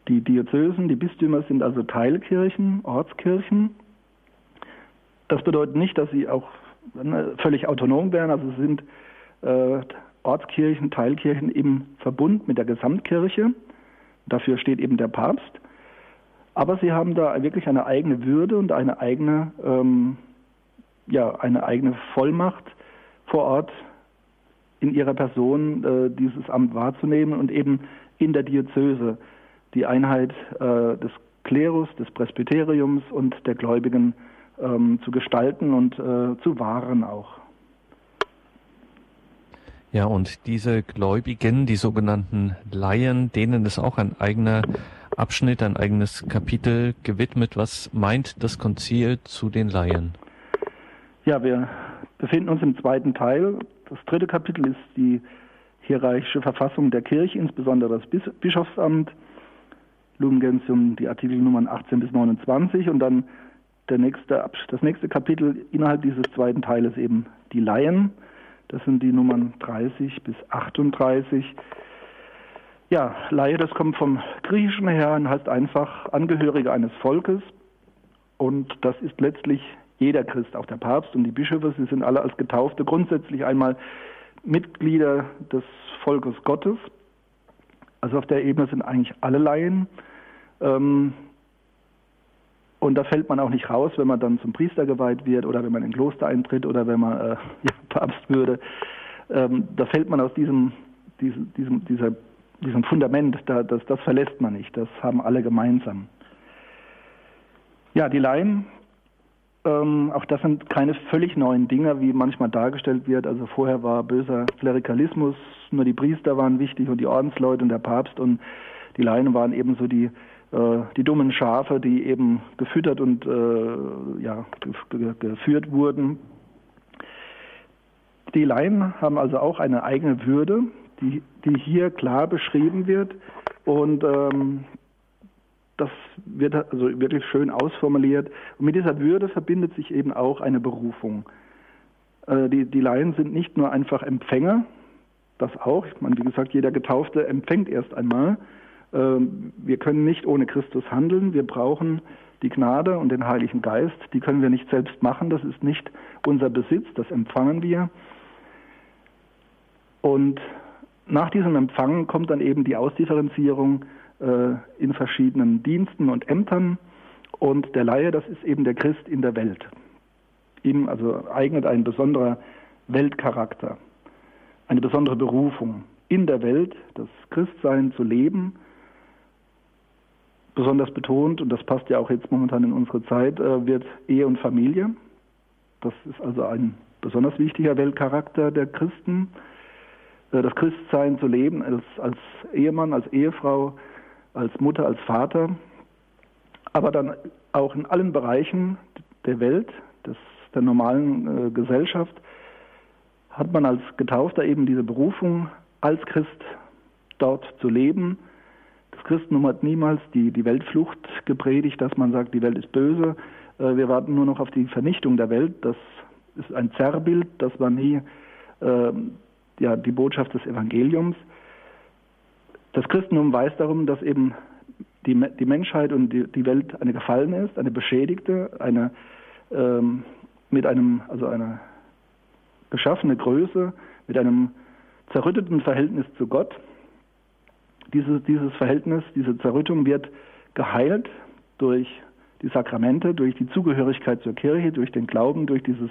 Die Diözesen, die Bistümer sind also Teilkirchen, Ortskirchen. Das bedeutet nicht, dass sie auch ne, völlig autonom wären, also sind äh, Ortskirchen, Teilkirchen im Verbund mit der Gesamtkirche. Dafür steht eben der Papst. Aber sie haben da wirklich eine eigene Würde und eine eigene, ähm, ja, eine eigene Vollmacht vor Ort in ihrer Person äh, dieses Amt wahrzunehmen und eben in der Diözese die Einheit äh, des Klerus, des Presbyteriums und der Gläubigen ähm, zu gestalten und äh, zu wahren auch. Ja, und diese Gläubigen, die sogenannten Laien, denen ist auch ein eigener Abschnitt, ein eigenes Kapitel gewidmet. Was meint das Konzil zu den Laien? Ja, wir befinden uns im zweiten Teil. Das dritte Kapitel ist die hierarchische Verfassung der Kirche, insbesondere das Bischofsamt. Lumen Gentium, die Artikelnummern 18 bis 29 und dann der nächste, das nächste Kapitel innerhalb dieses zweiten Teiles eben die Laien. Das sind die Nummern 30 bis 38. Ja, Laie, das kommt vom Griechischen her und heißt einfach Angehörige eines Volkes. Und das ist letztlich jeder Christ, auch der Papst und die Bischöfe, sie sind alle als Getaufte grundsätzlich einmal Mitglieder des Volkes Gottes. Also auf der Ebene sind eigentlich alle Laien. Ähm, und da fällt man auch nicht raus, wenn man dann zum Priester geweiht wird oder wenn man in ein Kloster eintritt oder wenn man äh, ja, Papst würde. Ähm, da fällt man aus diesem, diesem, diesem, dieser, diesem Fundament, da, das, das verlässt man nicht. Das haben alle gemeinsam. Ja, die Laien, ähm, auch das sind keine völlig neuen Dinge, wie manchmal dargestellt wird. Also vorher war böser Klerikalismus, nur die Priester waren wichtig und die Ordensleute und der Papst und die Laien waren eben so die die dummen Schafe, die eben gefüttert und äh, ja, geführt wurden. Die Laien haben also auch eine eigene Würde, die, die hier klar beschrieben wird und ähm, das wird also wirklich schön ausformuliert. Und mit dieser Würde verbindet sich eben auch eine Berufung. Äh, die, die Laien sind nicht nur einfach Empfänger, das auch. Ich meine, wie gesagt, jeder Getaufte empfängt erst einmal, wir können nicht ohne Christus handeln. Wir brauchen die Gnade und den Heiligen Geist. Die können wir nicht selbst machen. Das ist nicht unser Besitz. Das empfangen wir. Und nach diesem Empfangen kommt dann eben die Ausdifferenzierung äh, in verschiedenen Diensten und Ämtern. Und der Laie, das ist eben der Christ in der Welt. Ihm also eignet ein besonderer Weltcharakter, eine besondere Berufung, in der Welt das Christsein zu leben besonders betont, und das passt ja auch jetzt momentan in unsere Zeit, äh, wird Ehe und Familie. Das ist also ein besonders wichtiger Weltcharakter der Christen. Äh, das Christsein zu leben als, als Ehemann, als Ehefrau, als Mutter, als Vater, aber dann auch in allen Bereichen der Welt, des, der normalen äh, Gesellschaft, hat man als Getaufter eben diese Berufung, als Christ dort zu leben, Christentum hat niemals die, die Weltflucht gepredigt, dass man sagt, die Welt ist böse. Äh, wir warten nur noch auf die Vernichtung der Welt. Das ist ein Zerrbild, das war nie äh, ja, die Botschaft des Evangeliums. Das Christentum weiß darum, dass eben die, die Menschheit und die, die Welt eine gefallene ist, eine beschädigte, eine ähm, mit einem, also eine geschaffene Größe, mit einem zerrütteten Verhältnis zu Gott. Diese, dieses Verhältnis, diese Zerrüttung wird geheilt durch die Sakramente, durch die Zugehörigkeit zur Kirche, durch den Glauben, durch dieses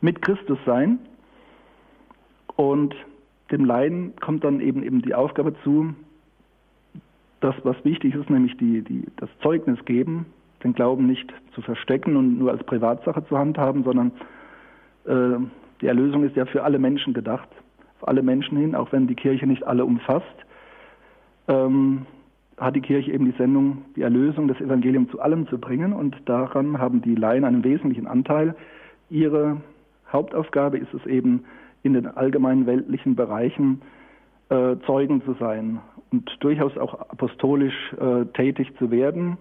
mit Christus sein. Und dem Leiden kommt dann eben eben die Aufgabe zu, das, was wichtig ist, nämlich die, die, das Zeugnis geben, den Glauben nicht zu verstecken und nur als Privatsache zu handhaben, sondern äh, die Erlösung ist ja für alle Menschen gedacht, für alle Menschen hin, auch wenn die Kirche nicht alle umfasst ähm, hat die Kirche eben die Sendung, die Erlösung, das Evangelium zu allem zu bringen. Und daran haben die Laien einen wesentlichen Anteil. Ihre Hauptaufgabe ist es eben, in den allgemeinen weltlichen Bereichen äh, Zeugen zu sein und durchaus auch apostolisch äh, tätig zu werden.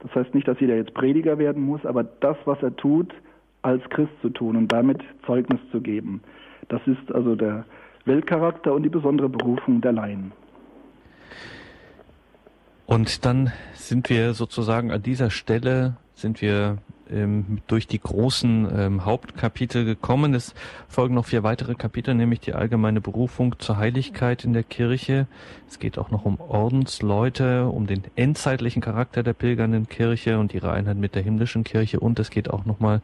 Das heißt nicht, dass jeder jetzt Prediger werden muss, aber das, was er tut, als Christ zu tun und damit Zeugnis zu geben. Das ist also der Weltcharakter und die besondere Berufung der Laien. Und dann sind wir sozusagen an dieser Stelle, sind wir ähm, durch die großen ähm, Hauptkapitel gekommen. Es folgen noch vier weitere Kapitel, nämlich die allgemeine Berufung zur Heiligkeit in der Kirche. Es geht auch noch um Ordensleute, um den endzeitlichen Charakter der pilgernden Kirche und ihre Einheit mit der himmlischen Kirche und es geht auch nochmal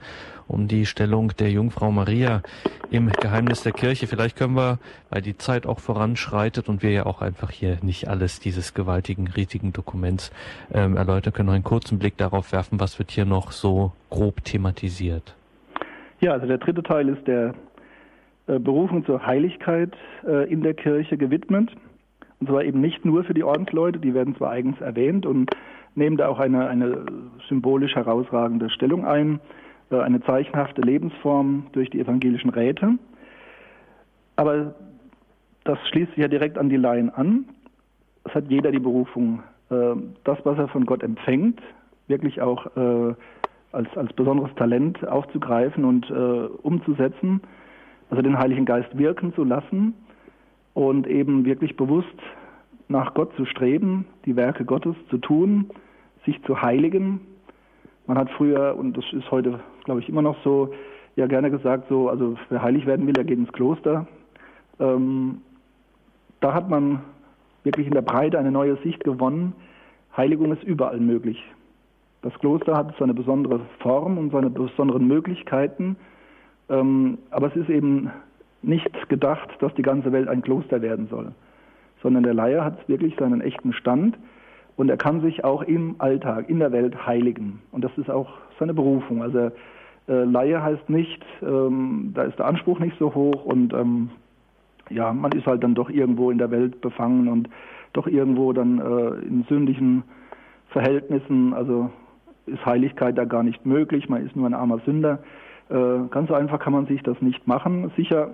um die Stellung der Jungfrau Maria im Geheimnis der Kirche. Vielleicht können wir, weil die Zeit auch voranschreitet und wir ja auch einfach hier nicht alles dieses gewaltigen, riesigen Dokuments ähm, erläutern können, noch einen kurzen Blick darauf werfen, was wird hier noch so grob thematisiert. Ja, also der dritte Teil ist der äh, Berufung zur Heiligkeit äh, in der Kirche gewidmet. Und zwar eben nicht nur für die Ordensleute, die werden zwar eigens erwähnt und nehmen da auch eine, eine symbolisch herausragende Stellung ein, eine zeichenhafte Lebensform durch die evangelischen Räte. Aber das schließt sich ja direkt an die Laien an. Es hat jeder die Berufung, äh, das, was er von Gott empfängt, wirklich auch äh, als, als besonderes Talent aufzugreifen und umzusetzen, also den Heiligen Geist wirken zu lassen und eben wirklich bewusst nach Gott zu streben, die Werke Gottes zu tun, sich zu heiligen. Man hat früher, und das ist heute, glaube ich, immer noch so, ja gerne gesagt, so, also wer heilig werden will, der geht ins Kloster. Ähm, da hat man wirklich in der Breite eine neue Sicht gewonnen. Heiligung ist überall möglich. Das Kloster hat seine besondere Form und seine besonderen Möglichkeiten, ähm, aber es ist eben nicht gedacht, dass die ganze Welt ein Kloster werden soll, sondern der Laie hat wirklich seinen echten Stand und er kann sich auch im Alltag, in der Welt heiligen. Und das ist auch seine Berufung. Also äh, Laie heißt nicht, ähm, da ist der Anspruch nicht so hoch und ähm, ja, man ist halt dann doch irgendwo in der Welt befangen und doch irgendwo dann äh, in sündigen Verhältnissen. Also ist Heiligkeit da gar nicht möglich, man ist nur ein armer Sünder. Äh, ganz einfach kann man sich das nicht machen. Sicher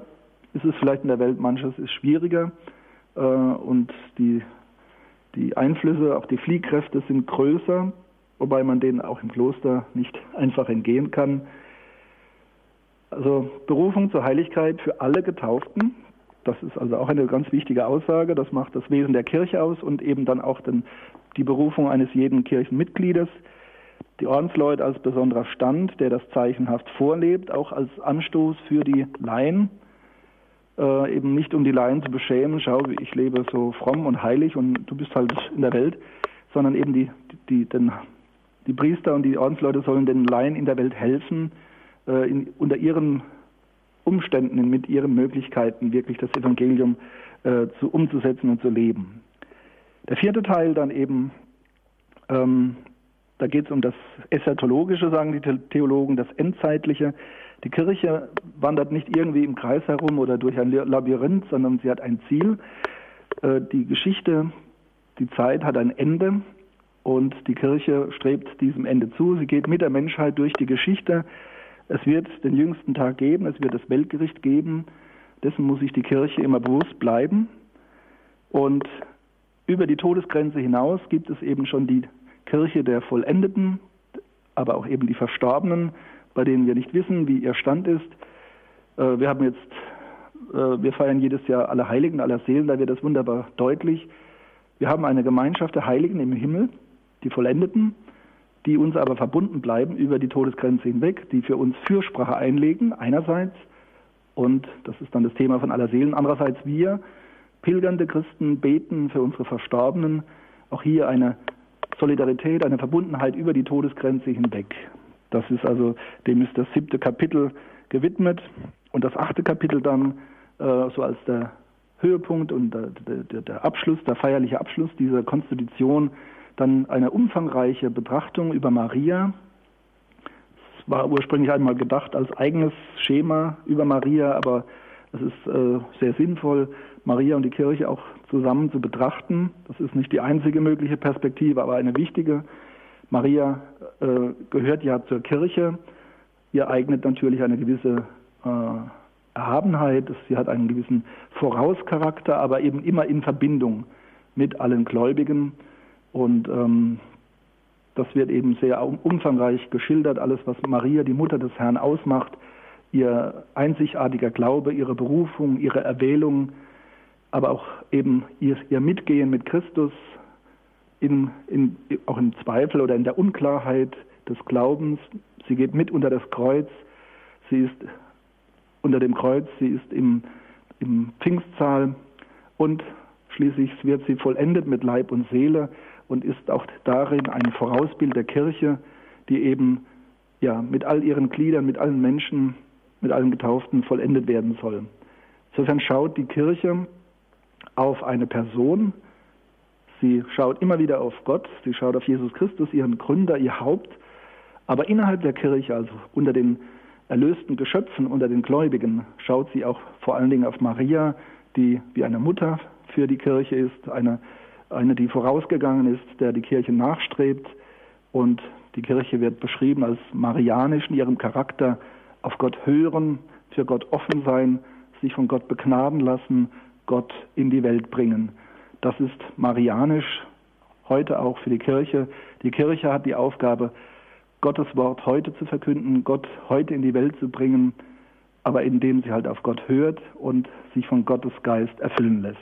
ist es vielleicht in der Welt manches ist schwieriger äh, und die, die Einflüsse, auch die Fliehkräfte sind größer, wobei man denen auch im Kloster nicht einfach entgehen kann. Also Berufung zur Heiligkeit für alle Getauften, das ist also auch eine ganz wichtige Aussage, das macht das Wesen der Kirche aus und eben dann auch den, die Berufung eines jeden Kirchenmitgliedes. Die Ordensleute als besonderer Stand, der das zeichenhaft vorlebt, auch als Anstoß für die Laien, äh, eben nicht um die Laien zu beschämen, schau, ich lebe so fromm und heilig und du bist halt in der Welt, sondern eben die, die, den, die Priester und die Ordensleute sollen den Laien in der Welt helfen, äh, in, unter ihren Umständen, mit ihren Möglichkeiten wirklich das Evangelium äh, zu, umzusetzen und zu leben. Der vierte Teil dann eben, ähm, da geht es um das Eschatologische, sagen die Theologen, das Endzeitliche. Die Kirche wandert nicht irgendwie im Kreis herum oder durch ein Labyrinth, sondern sie hat ein Ziel. Äh, die Geschichte, die Zeit hat ein Ende und die Kirche strebt diesem Ende zu. Sie geht mit der Menschheit durch die Geschichte. Es wird den jüngsten Tag geben, es wird das Weltgericht geben. Dessen muss sich die Kirche immer bewusst bleiben. Und über die Todesgrenze hinaus gibt es eben schon die Kirche der Vollendeten, aber auch eben die Verstorbenen, bei denen wir nicht wissen, wie ihr Stand ist. Äh, wir haben jetzt, äh, wir feiern jedes Jahr alle Heiligen, aller Seelen, da wird das wunderbar deutlich. Wir haben eine Gemeinschaft der Heiligen im Himmel, die Vollendeten, die uns aber verbunden bleiben über die Todesgrenze hinweg, die für uns Fürsprache einlegen, einerseits, und das ist dann das Thema von aller Seelen, andererseits wir, pilgernde Christen, beten für unsere Verstorbenen, auch hier eine Solidarität, eine Verbundenheit über die Todesgrenze hinweg. Das ist also, dem ist das siebte Kapitel gewidmet und das achte Kapitel dann äh, so als der Höhepunkt und der, der, der, Abschluss, der feierliche Abschluss dieser Konstitution, dann eine umfangreiche Betrachtung über Maria. Es war ursprünglich einmal gedacht als eigenes Schema über Maria, aber es ist äh, sehr sinnvoll, Maria und die Kirche auch zusammen zu betrachten. Das ist nicht die einzige mögliche Perspektive, aber eine wichtige. Maria äh, gehört ja zur Kirche. Ihr eignet natürlich eine gewisse äh, Erhabenheit. Sie hat einen gewissen Vorauscharakter, aber eben immer in Verbindung mit allen Gläubigen. Und ähm, das wird eben sehr umfangreich geschildert, alles, was Maria, die Mutter des Herrn, ausmacht, ihr einzigartiger Glaube, ihre Berufung, ihre Erwählung, aber auch eben ihr, ihr Mitgehen mit Christus, in, in, auch im Zweifel oder in der Unklarheit, des Glaubens. Sie geht mit unter das Kreuz. Sie ist unter dem Kreuz, sie ist im, im Pfingstsaal und schließlich wird sie vollendet mit Leib und Seele und ist auch darin ein Vorausbild der Kirche, die eben ja, mit all ihren Gliedern, mit allen Menschen, mit allen Getauften vollendet werden soll. Insofern schaut die Kirche auf eine Person, sie schaut immer wieder auf Gott, sie schaut auf Jesus Christus, ihren Gründer, ihr Haupt, aber innerhalb der Kirche, also unter den erlösten Geschöpfen, unter den Gläubigen, schaut sie auch vor allen Dingen auf Maria, die wie eine Mutter für die Kirche ist, eine, eine, die vorausgegangen ist, der die Kirche nachstrebt. Und die Kirche wird beschrieben als marianisch in ihrem Charakter, auf Gott hören, für Gott offen sein, sich von Gott begnaden lassen, Gott in die Welt bringen. Das ist marianisch heute auch für die Kirche. Die Kirche hat die Aufgabe, Gottes Wort heute zu verkünden, Gott heute in die Welt zu bringen, aber indem sie halt auf Gott hört und sich von Gottes Geist erfüllen lässt.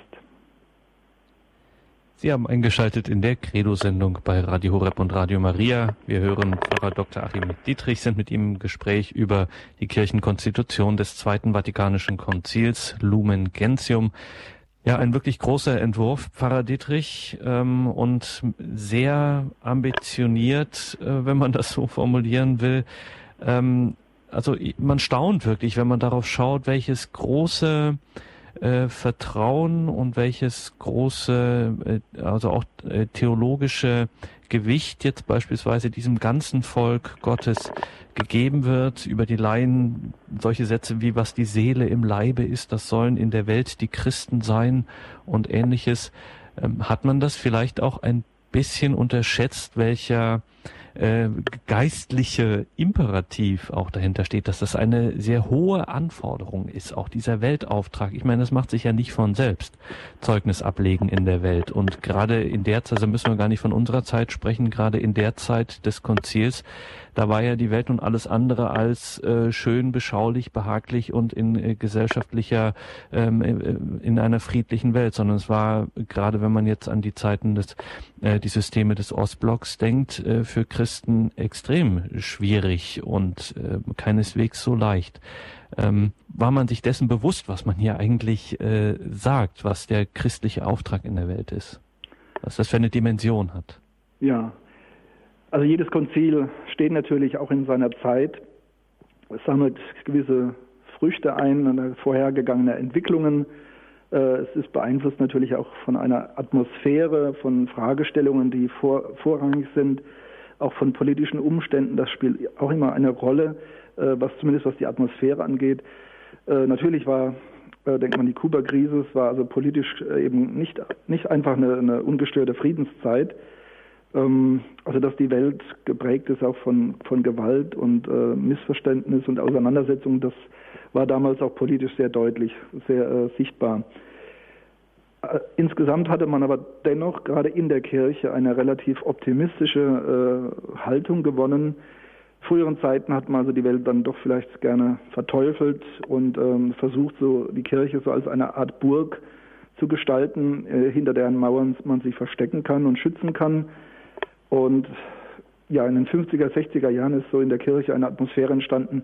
Sie haben eingeschaltet in der Credo-Sendung bei Radio Horeb und Radio Maria. Wir hören Pfarrer Dr. Achim Dietrich, sind mit ihm im Gespräch über die Kirchenkonstitution des Zweiten Vatikanischen Konzils Lumen Gentium. Ja, ein wirklich großer Entwurf, Pfarrer Dietrich, ähm, und sehr ambitioniert, äh, wenn man das so formulieren will. Ähm, also man staunt wirklich, wenn man darauf schaut, welches große äh, Vertrauen und welches große, äh, also auch äh, theologische Gewicht jetzt beispielsweise diesem ganzen Volk Gottes gegeben wird, über die Laien solche Sätze wie was die Seele im Leibe ist, das sollen in der Welt die Christen sein und ähnliches. Ähm, hat man das vielleicht auch ein bisschen unterschätzt, welcher äh, geistliche Imperativ auch dahinter steht, dass das eine sehr hohe Anforderung ist, auch dieser Weltauftrag. Ich meine, das macht sich ja nicht von selbst, Zeugnis ablegen in der Welt. Und gerade in der Zeit, also müssen wir gar nicht von unserer Zeit sprechen, gerade in der Zeit des Konzils, da war ja die Welt nun alles andere als äh, schön, beschaulich, behaglich und in äh, gesellschaftlicher, ähm, äh, in einer friedlichen Welt, sondern es war gerade, wenn man jetzt an die Zeiten des, äh, die Systeme des Ostblocks denkt, äh, für Christen extrem schwierig und äh, keineswegs so leicht. Ähm, war man sich dessen bewusst, was man hier eigentlich äh, sagt, was der christliche Auftrag in der Welt ist? Was das für eine Dimension hat? Ja, also jedes Konzil steht natürlich auch in seiner Zeit. Es sammelt gewisse Früchte ein, vorhergegangene Entwicklungen. Äh, es ist beeinflusst natürlich auch von einer Atmosphäre, von Fragestellungen, die vor, vorrangig sind, auch von politischen Umständen. Das spielt auch immer eine Rolle, äh, was zumindest was die Atmosphäre angeht. Äh, natürlich war, denkt man, die Kuba-Krise, es war also politisch eben nicht, nicht einfach eine, eine ungestörte Friedenszeit also dass die Welt geprägt ist auch von, von Gewalt und äh, Missverständnis und Auseinandersetzung, das war damals auch politisch sehr deutlich, sehr äh, sichtbar. Äh, insgesamt hatte man aber dennoch gerade in der Kirche eine relativ optimistische äh, Haltung gewonnen. Früheren Zeiten hat man also die Welt dann doch vielleicht gerne verteufelt und ähm, versucht, so die Kirche so als eine Art Burg zu gestalten, äh, hinter deren Mauern man sich verstecken kann und schützen kann. Und ja, in den 50er, 60er Jahren ist so in der Kirche eine Atmosphäre entstanden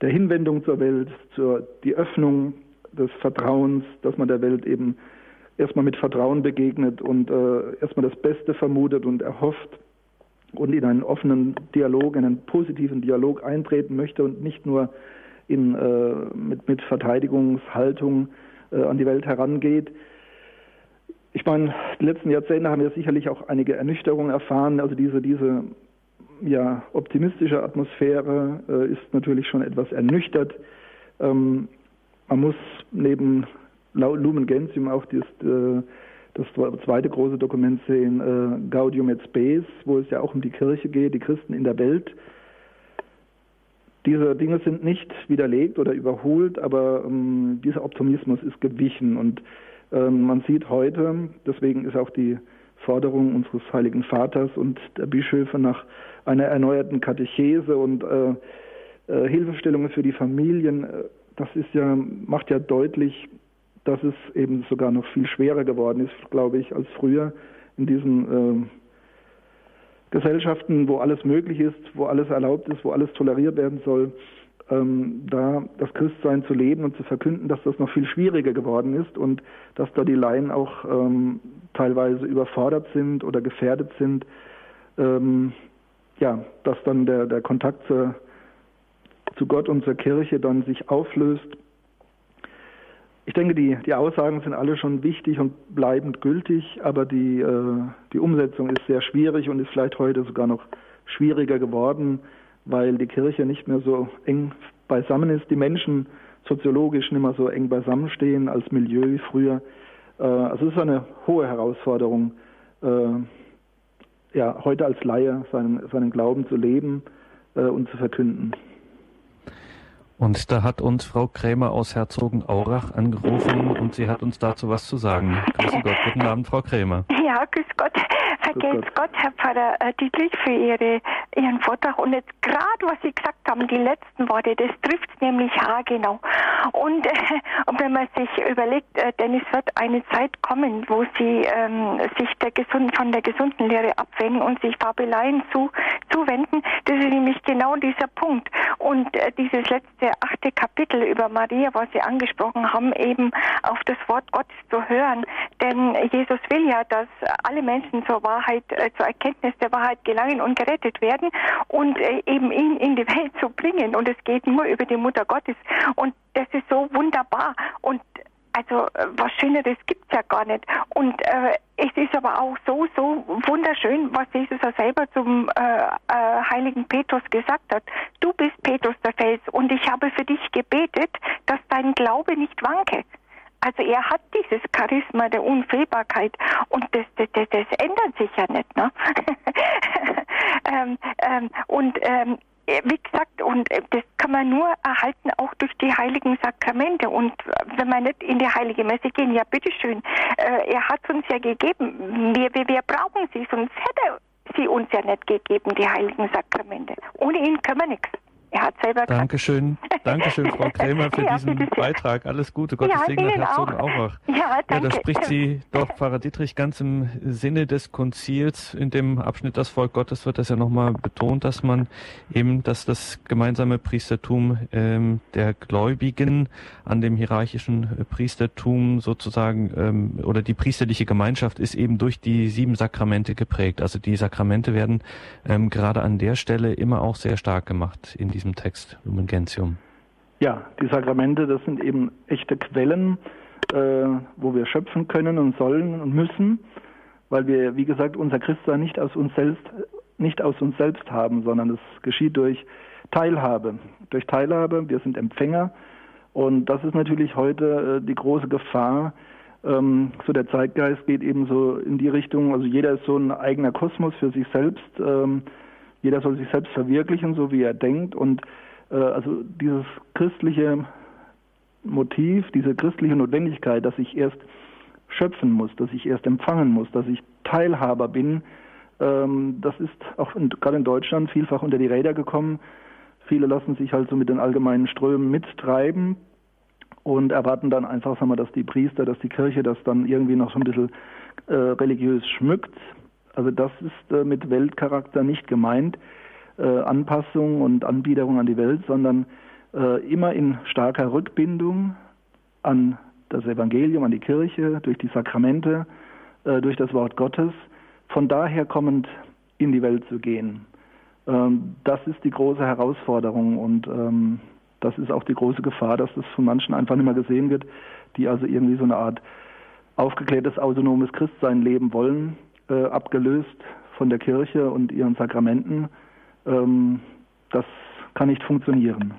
der Hinwendung zur Welt, zur die Öffnung des Vertrauens, dass man der Welt eben erstmal mit Vertrauen begegnet und äh, erstmal das Beste vermutet und erhofft und in einen offenen Dialog, in einen positiven Dialog eintreten möchte und nicht nur in, äh, mit, mit Verteidigungshaltung äh, an die Welt herangeht. Ich meine, die letzten Jahrzehnte haben wir sicherlich auch einige Ernüchterungen erfahren. Also diese, diese ja, optimistische Atmosphäre äh, ist natürlich schon etwas ernüchtert. Ähm, man muss neben Lumen Gentium auch das, äh, das zweite große Dokument sehen, äh, Gaudium et Spes, wo es ja auch um die Kirche geht, die Christen in der Welt. Diese Dinge sind nicht widerlegt oder überholt, aber ähm, dieser Optimismus ist gewichen und man sieht heute, deswegen ist auch die Forderung unseres Heiligen Vaters und der Bischöfe nach einer erneuerten Katechese und äh, äh, Hilfestellungen für die Familien, äh, das ist ja, macht ja deutlich, dass es eben sogar noch viel schwerer geworden ist, glaube ich, als früher in diesen Gesellschaften, wo alles möglich ist, wo alles erlaubt ist, wo alles toleriert werden soll, ähm, da das Christsein zu leben und zu verkünden, dass das noch viel schwieriger geworden ist und dass da die Laien auch ähm, teilweise überfordert sind oder gefährdet sind, ähm, ja, dass dann der, der Kontakt zur, zu Gott und zur Kirche dann sich auflöst. Ich denke, die, die Aussagen sind alle schon wichtig und bleibend gültig, aber die, äh, die Umsetzung ist sehr schwierig und ist vielleicht heute sogar noch schwieriger geworden, weil die Kirche nicht mehr so eng beisammen ist, die Menschen soziologisch nicht mehr so eng beisammenstehen als Milieu wie früher. Äh, also es ist eine hohe Herausforderung, äh, ja, heute als Laie seinen, seinen Glauben zu leben äh, und zu verkünden. Und da hat uns Frau Krämer aus Herzogenaurach angerufen und sie hat uns dazu was zu sagen. Grüß Gott, guten Abend, Frau Krämer. Ja, grüß Gott. Vergelt's Gott. Gott, Herr Pfarrer äh, Dietrich, für Ihre, Ihren Vortrag. Und jetzt gerade, was Sie gesagt haben, die letzten Worte, das trifft nämlich haargenau. Und, äh, und wenn man sich überlegt, äh, denn es wird eine Zeit kommen, wo Sie ähm, sich der gesund, von der gesunden Lehre abwenden und sich Fabeleien zu, zuwenden, das ist nämlich genau dieser Punkt. Und äh, dieses letzte achte Kapitel über Maria, was Sie angesprochen haben, eben auf das Wort Gottes zu hören. Denn Jesus will ja, dass alle Menschen zur Wahrheit, äh, zur Erkenntnis der Wahrheit gelangen und gerettet werden und äh, eben ihn in die Welt zu bringen. Und es geht nur über die Mutter Gottes. Und das ist so wunderbar. Und also äh, was Schöneres gibt's ja gar nicht. Und äh, es ist aber auch so, so wunderschön, was Jesus ja selber zum äh, äh, heiligen Petrus gesagt hat. Du bist Petrus der Fels und ich habe für dich gebetet, dass dein Glaube nicht wanke. Also er hat dieses Charisma der Unfehlbarkeit und das, das, das, das ändert sich ja nicht. Ne? ähm, ähm, und ähm, wie gesagt, und das kann man nur erhalten auch durch die heiligen Sakramente. Und wenn wir nicht in die heilige Messe gehen, ja bitteschön, äh, er hat uns ja gegeben. Wir, wir, wir brauchen sie, sonst hätte sie uns ja nicht gegeben, die heiligen Sakramente. Ohne ihn können wir nichts. Er hat selber Dankeschön, Dankeschön, Frau Krämer, für ja, diesen Beitrag. Alles Gute, Gottes ja, Segen nach Herzogenaurach. Ja, danke. Ja, da spricht sie doch, Pfarrer Dietrich, ganz im Sinne des Konzils. In dem Abschnitt Das Volk Gottes wird das ja nochmal betont, dass man eben, dass das gemeinsame Priestertum ähm, der Gläubigen an dem hierarchischen Priestertum sozusagen ähm, oder die priesterliche Gemeinschaft ist eben durch die sieben Sakramente geprägt. Also die Sakramente werden ähm, gerade an der Stelle immer auch sehr stark gemacht in diesem Text, Lumen Gentium? Ja, die Sakramente, das sind eben echte Quellen, äh, wo wir schöpfen können und sollen und müssen, weil wir, wie gesagt, unser Christsein nicht aus uns selbst, nicht aus uns selbst haben, sondern es geschieht durch Teilhabe. Durch Teilhabe, wir sind Empfänger und das ist natürlich heute äh, die große Gefahr. Ähm, so der Zeitgeist geht eben so in die Richtung, also jeder ist so ein eigener Kosmos für sich selbst. Ähm, jeder soll sich selbst verwirklichen, so wie er denkt. Und äh, also dieses christliche Motiv, diese christliche Notwendigkeit, dass ich erst schöpfen muss, dass ich erst empfangen muss, dass ich Teilhaber bin, ähm, das ist auch gerade in Deutschland vielfach unter die Räder gekommen. Viele lassen sich halt so mit den allgemeinen Strömen mittreiben und erwarten dann einfach, sagen wir, dass die Priester, dass die Kirche das dann irgendwie noch so ein bisschen äh, religiös schmückt. Also das ist äh, mit Weltcharakter nicht gemeint, äh, Anpassung und Anbiederung an die Welt, sondern äh, immer in starker Rückbindung an das Evangelium, an die Kirche, durch die Sakramente, durch das Wort Gottes, von daher kommend in die Welt zu gehen. Ähm, das ist die große Herausforderung und ähm, das ist auch die große Gefahr, dass das von manchen einfach nicht mehr gesehen wird, die also irgendwie so eine Art aufgeklärtes, autonomes Christsein leben wollen, äh, abgelöst von der Kirche und ihren Sakramenten. Ähm, das kann nicht funktionieren.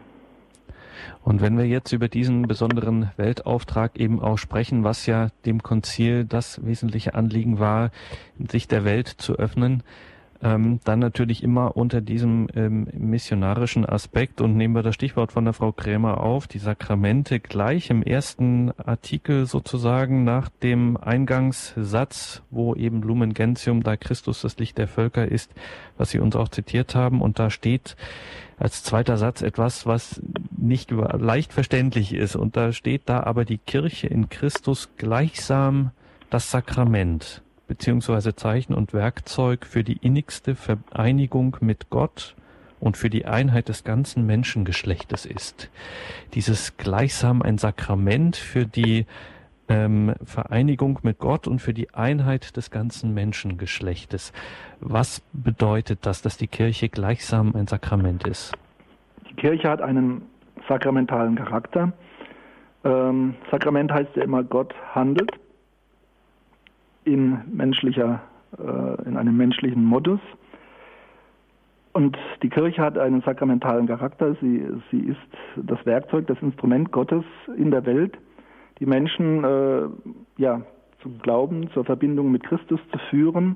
Und wenn wir jetzt über diesen besonderen Weltauftrag eben auch sprechen, was ja dem Konzil das wesentliche Anliegen war, sich der Welt zu öffnen, ähm, dann natürlich immer unter diesem ähm, missionarischen Aspekt und nehmen wir das Stichwort von der Frau Krämer auf, die Sakramente gleich im ersten Artikel sozusagen nach dem Eingangssatz, wo eben Lumen Gentium, da Christus das Licht der Völker ist, was Sie uns auch zitiert haben. Und da steht als zweiter Satz etwas, was nicht leicht verständlich ist. Und da steht da aber die Kirche in Christus gleichsam das Sakrament. Beziehungsweise Zeichen und Werkzeug für die innigste Vereinigung mit Gott und für die Einheit des ganzen Menschengeschlechtes ist. Dieses gleichsam ein Sakrament für die ähm, Vereinigung mit Gott und für die Einheit des ganzen Menschengeschlechtes. Was bedeutet das, dass die Kirche gleichsam ein Sakrament ist? Die Kirche hat einen sakramentalen Charakter. Ähm, Sakrament heißt ja immer, Gott handelt in menschlicher, äh, in einem menschlichen Modus. Und die Kirche hat einen sakramentalen Charakter. Sie, sie ist das Werkzeug, das Instrument Gottes in der Welt, die Menschen äh, ja, zum Glauben, zur Verbindung mit Christus zu führen.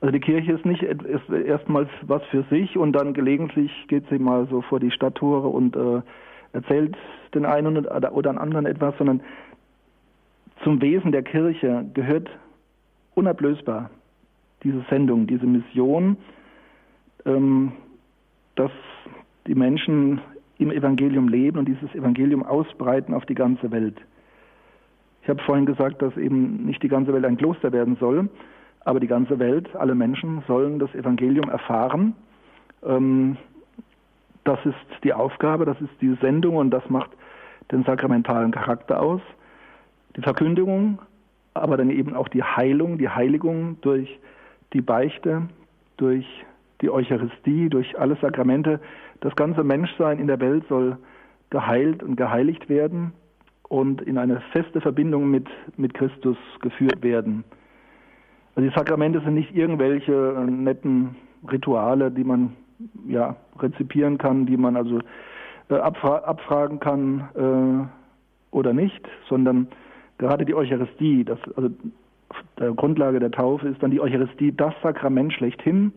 Also die Kirche ist nicht ist erstmal was für sich und dann gelegentlich geht sie mal so vor die Stadttore und äh, erzählt den einen oder anderen etwas, sondern zum Wesen der Kirche gehört unablösbar diese Sendung, diese Mission, ähm, dass die Menschen im Evangelium leben und dieses Evangelium ausbreiten auf die ganze Welt. Ich habe vorhin gesagt, dass eben nicht die ganze Welt ein Kloster werden soll, aber die ganze Welt, alle Menschen sollen das Evangelium erfahren. Ähm, das ist die Aufgabe, das ist die Sendung und das macht den sakramentalen Charakter aus. Die Verkündigung, aber dann eben auch die Heilung, die Heiligung durch die Beichte, durch die Eucharistie, durch alle Sakramente. Das ganze Menschsein in der Welt soll geheilt und geheiligt werden und in eine feste Verbindung mit, mit Christus geführt werden. Also die Sakramente sind nicht irgendwelche äh, netten Rituale, die man ja rezipieren kann, die man also äh, abfra abfragen kann äh, oder nicht, sondern gerade die Eucharistie, das, also der Grundlage der Taufe ist dann die Eucharistie das Sakrament schlechthin,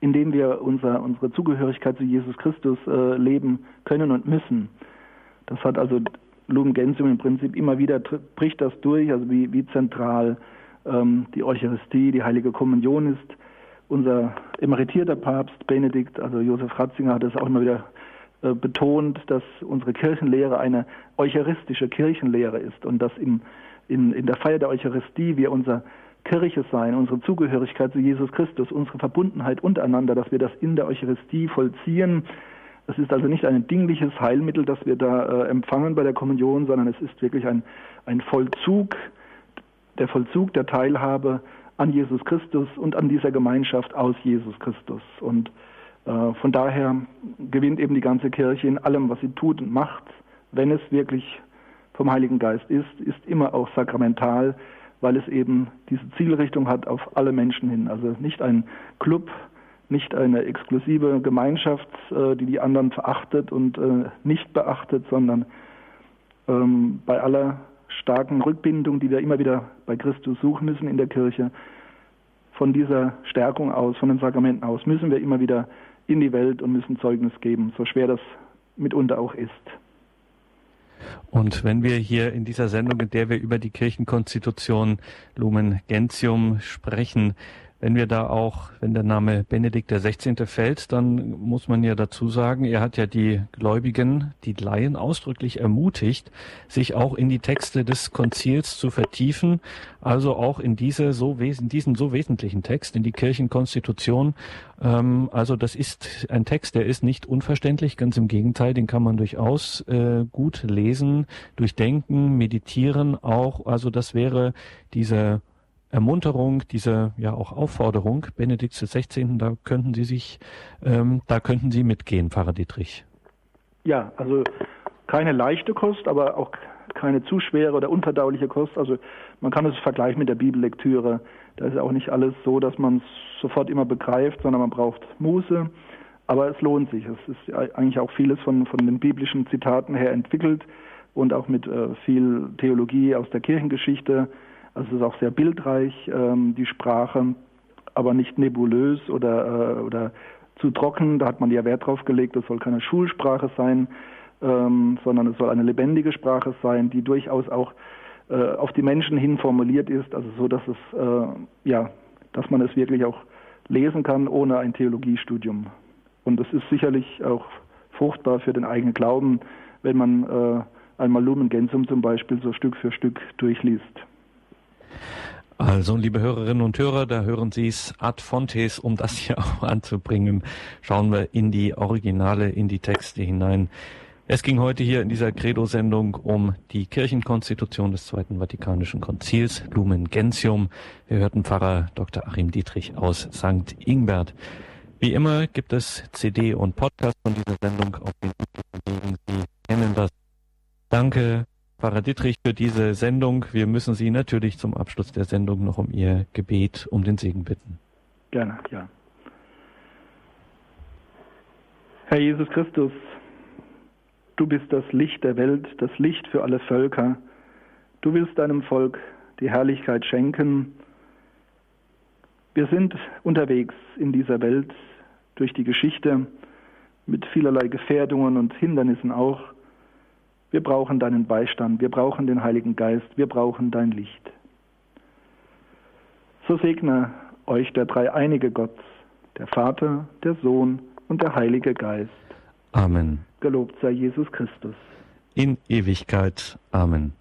in dem wir unser, unsere Zugehörigkeit zu Jesus Christus äh, leben können und müssen. Das hat also Lumen Gentium im Prinzip immer wieder bricht das durch, also wie, wie zentral ähm, die Eucharistie, die Heilige Kommunion ist. Unser emeritierter Papst Benedikt, also Josef Ratzinger, hat es auch immer wieder betont, dass unsere Kirchenlehre eine eucharistische Kirchenlehre ist und dass im, in, in der Feier der Eucharistie wir unser Kirche sein, unsere Zugehörigkeit zu Jesus Christus, unsere Verbundenheit untereinander, dass wir das in der Eucharistie vollziehen. Es ist also nicht ein dingliches Heilmittel, das wir da äh, empfangen bei der Kommunion, sondern es ist wirklich ein, ein Vollzug, der Vollzug der Teilhabe an Jesus Christus und an dieser Gemeinschaft aus Jesus Christus. Und äh, von daher gewinnt eben die ganze Kirche in allem, was sie tut und macht, wenn es wirklich vom Heiligen Geist ist, ist immer auch sakramental weil es eben diese Zielrichtung hat auf alle Menschen hin. Also nicht ein Club, nicht eine exklusive Gemeinschaft, äh, die die anderen verachtet und äh, nicht beachtet, sondern ähm, bei aller starken Rückbindung, die wir immer wieder bei Christus suchen müssen in der Kirche, von dieser Stärkung aus, von den Sakramenten aus, müssen wir immer wieder in die Welt und müssen Zeugnis geben, so schwer das mitunter auch ist. Und wenn wir hier in dieser Sendung, in der wir über die Kirchenkonstitution Lumen Gentium sprechen, wenn wir da auch, wenn der Name Benedikt 16. fällt, dann muss man ja dazu sagen, er hat ja die Gläubigen, die Laien ausdrücklich ermutigt, sich auch in die Texte des Konzils zu vertiefen, also auch in diese so in diesen so wesentlichen Text, in die Kirchenkonstitution. Ähm, also das ist ein Text, der ist nicht unverständlich, ganz im Gegenteil, den kann man durchaus äh, gut lesen, durchdenken, meditieren auch. Also das wäre diese Ermunterung, diese ja auch Aufforderung Benedikts des 16., da könnten Sie sich, ähm, da könnten Sie mitgehen, Pfarrer Dietrich. Ja, also keine leichte Kost, aber auch keine zu schwere oder unverdauliche Kost. Also man kann es vergleichen mit der Bibellektüre. Da ist auch nicht alles so, dass man es sofort immer begreift, sondern man braucht Muße. Aber es lohnt sich. Es ist eigentlich auch vieles von, von den biblischen Zitaten her entwickelt und auch mit äh, viel Theologie aus der Kirchengeschichte also es ist auch sehr bildreich, ähm, die Sprache, aber nicht nebulös oder, äh, oder zu trocken. Da hat man ja Wert drauf gelegt, es soll keine Schulsprache sein, ähm, sondern es soll eine lebendige Sprache sein, die durchaus auch äh, auf die Menschen hin formuliert ist, also so, dass es äh, ja, dass man es wirklich auch lesen kann ohne ein Theologiestudium. Und es ist sicherlich auch fruchtbar für den eigenen Glauben, wenn man äh, einmal Lumen Gentium zum Beispiel so Stück für Stück durchliest. Also, liebe Hörerinnen und Hörer, da hören Sie es ad fontes, um das hier auch anzubringen. Schauen wir in die Originale, in die Texte hinein. Es ging heute hier in dieser Credo-Sendung um die Kirchenkonstitution des Zweiten Vatikanischen Konzils, Lumen Gentium. Wir hörten Pfarrer Dr. Achim Dietrich aus St. Ingbert. Wie immer gibt es CD und Podcast von dieser Sendung auf den Wegen. Sie kennen das. Danke Pfarrer Dittrich, für diese Sendung. Wir müssen Sie natürlich zum Abschluss der Sendung noch um Ihr Gebet um den Segen bitten. Gerne, ja. Herr Jesus Christus, du bist das Licht der Welt, das Licht für alle Völker. Du willst deinem Volk die Herrlichkeit schenken. Wir sind unterwegs in dieser Welt durch die Geschichte mit vielerlei Gefährdungen und Hindernissen auch. Wir brauchen deinen Beistand, wir brauchen den Heiligen Geist, wir brauchen dein Licht. So segne euch der dreieinige Gott, der Vater, der Sohn und der Heilige Geist. Amen. Gelobt sei Jesus Christus. In Ewigkeit. Amen.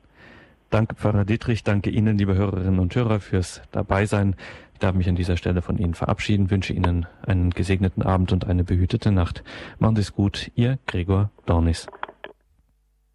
Danke, Pfarrer Dietrich. Danke Ihnen, liebe Hörerinnen und Hörer, fürs Dabeisein. Ich darf mich an dieser Stelle von Ihnen verabschieden, wünsche Ihnen einen gesegneten Abend und eine behütete Nacht. Machen Sie es gut. Ihr Gregor Dornis.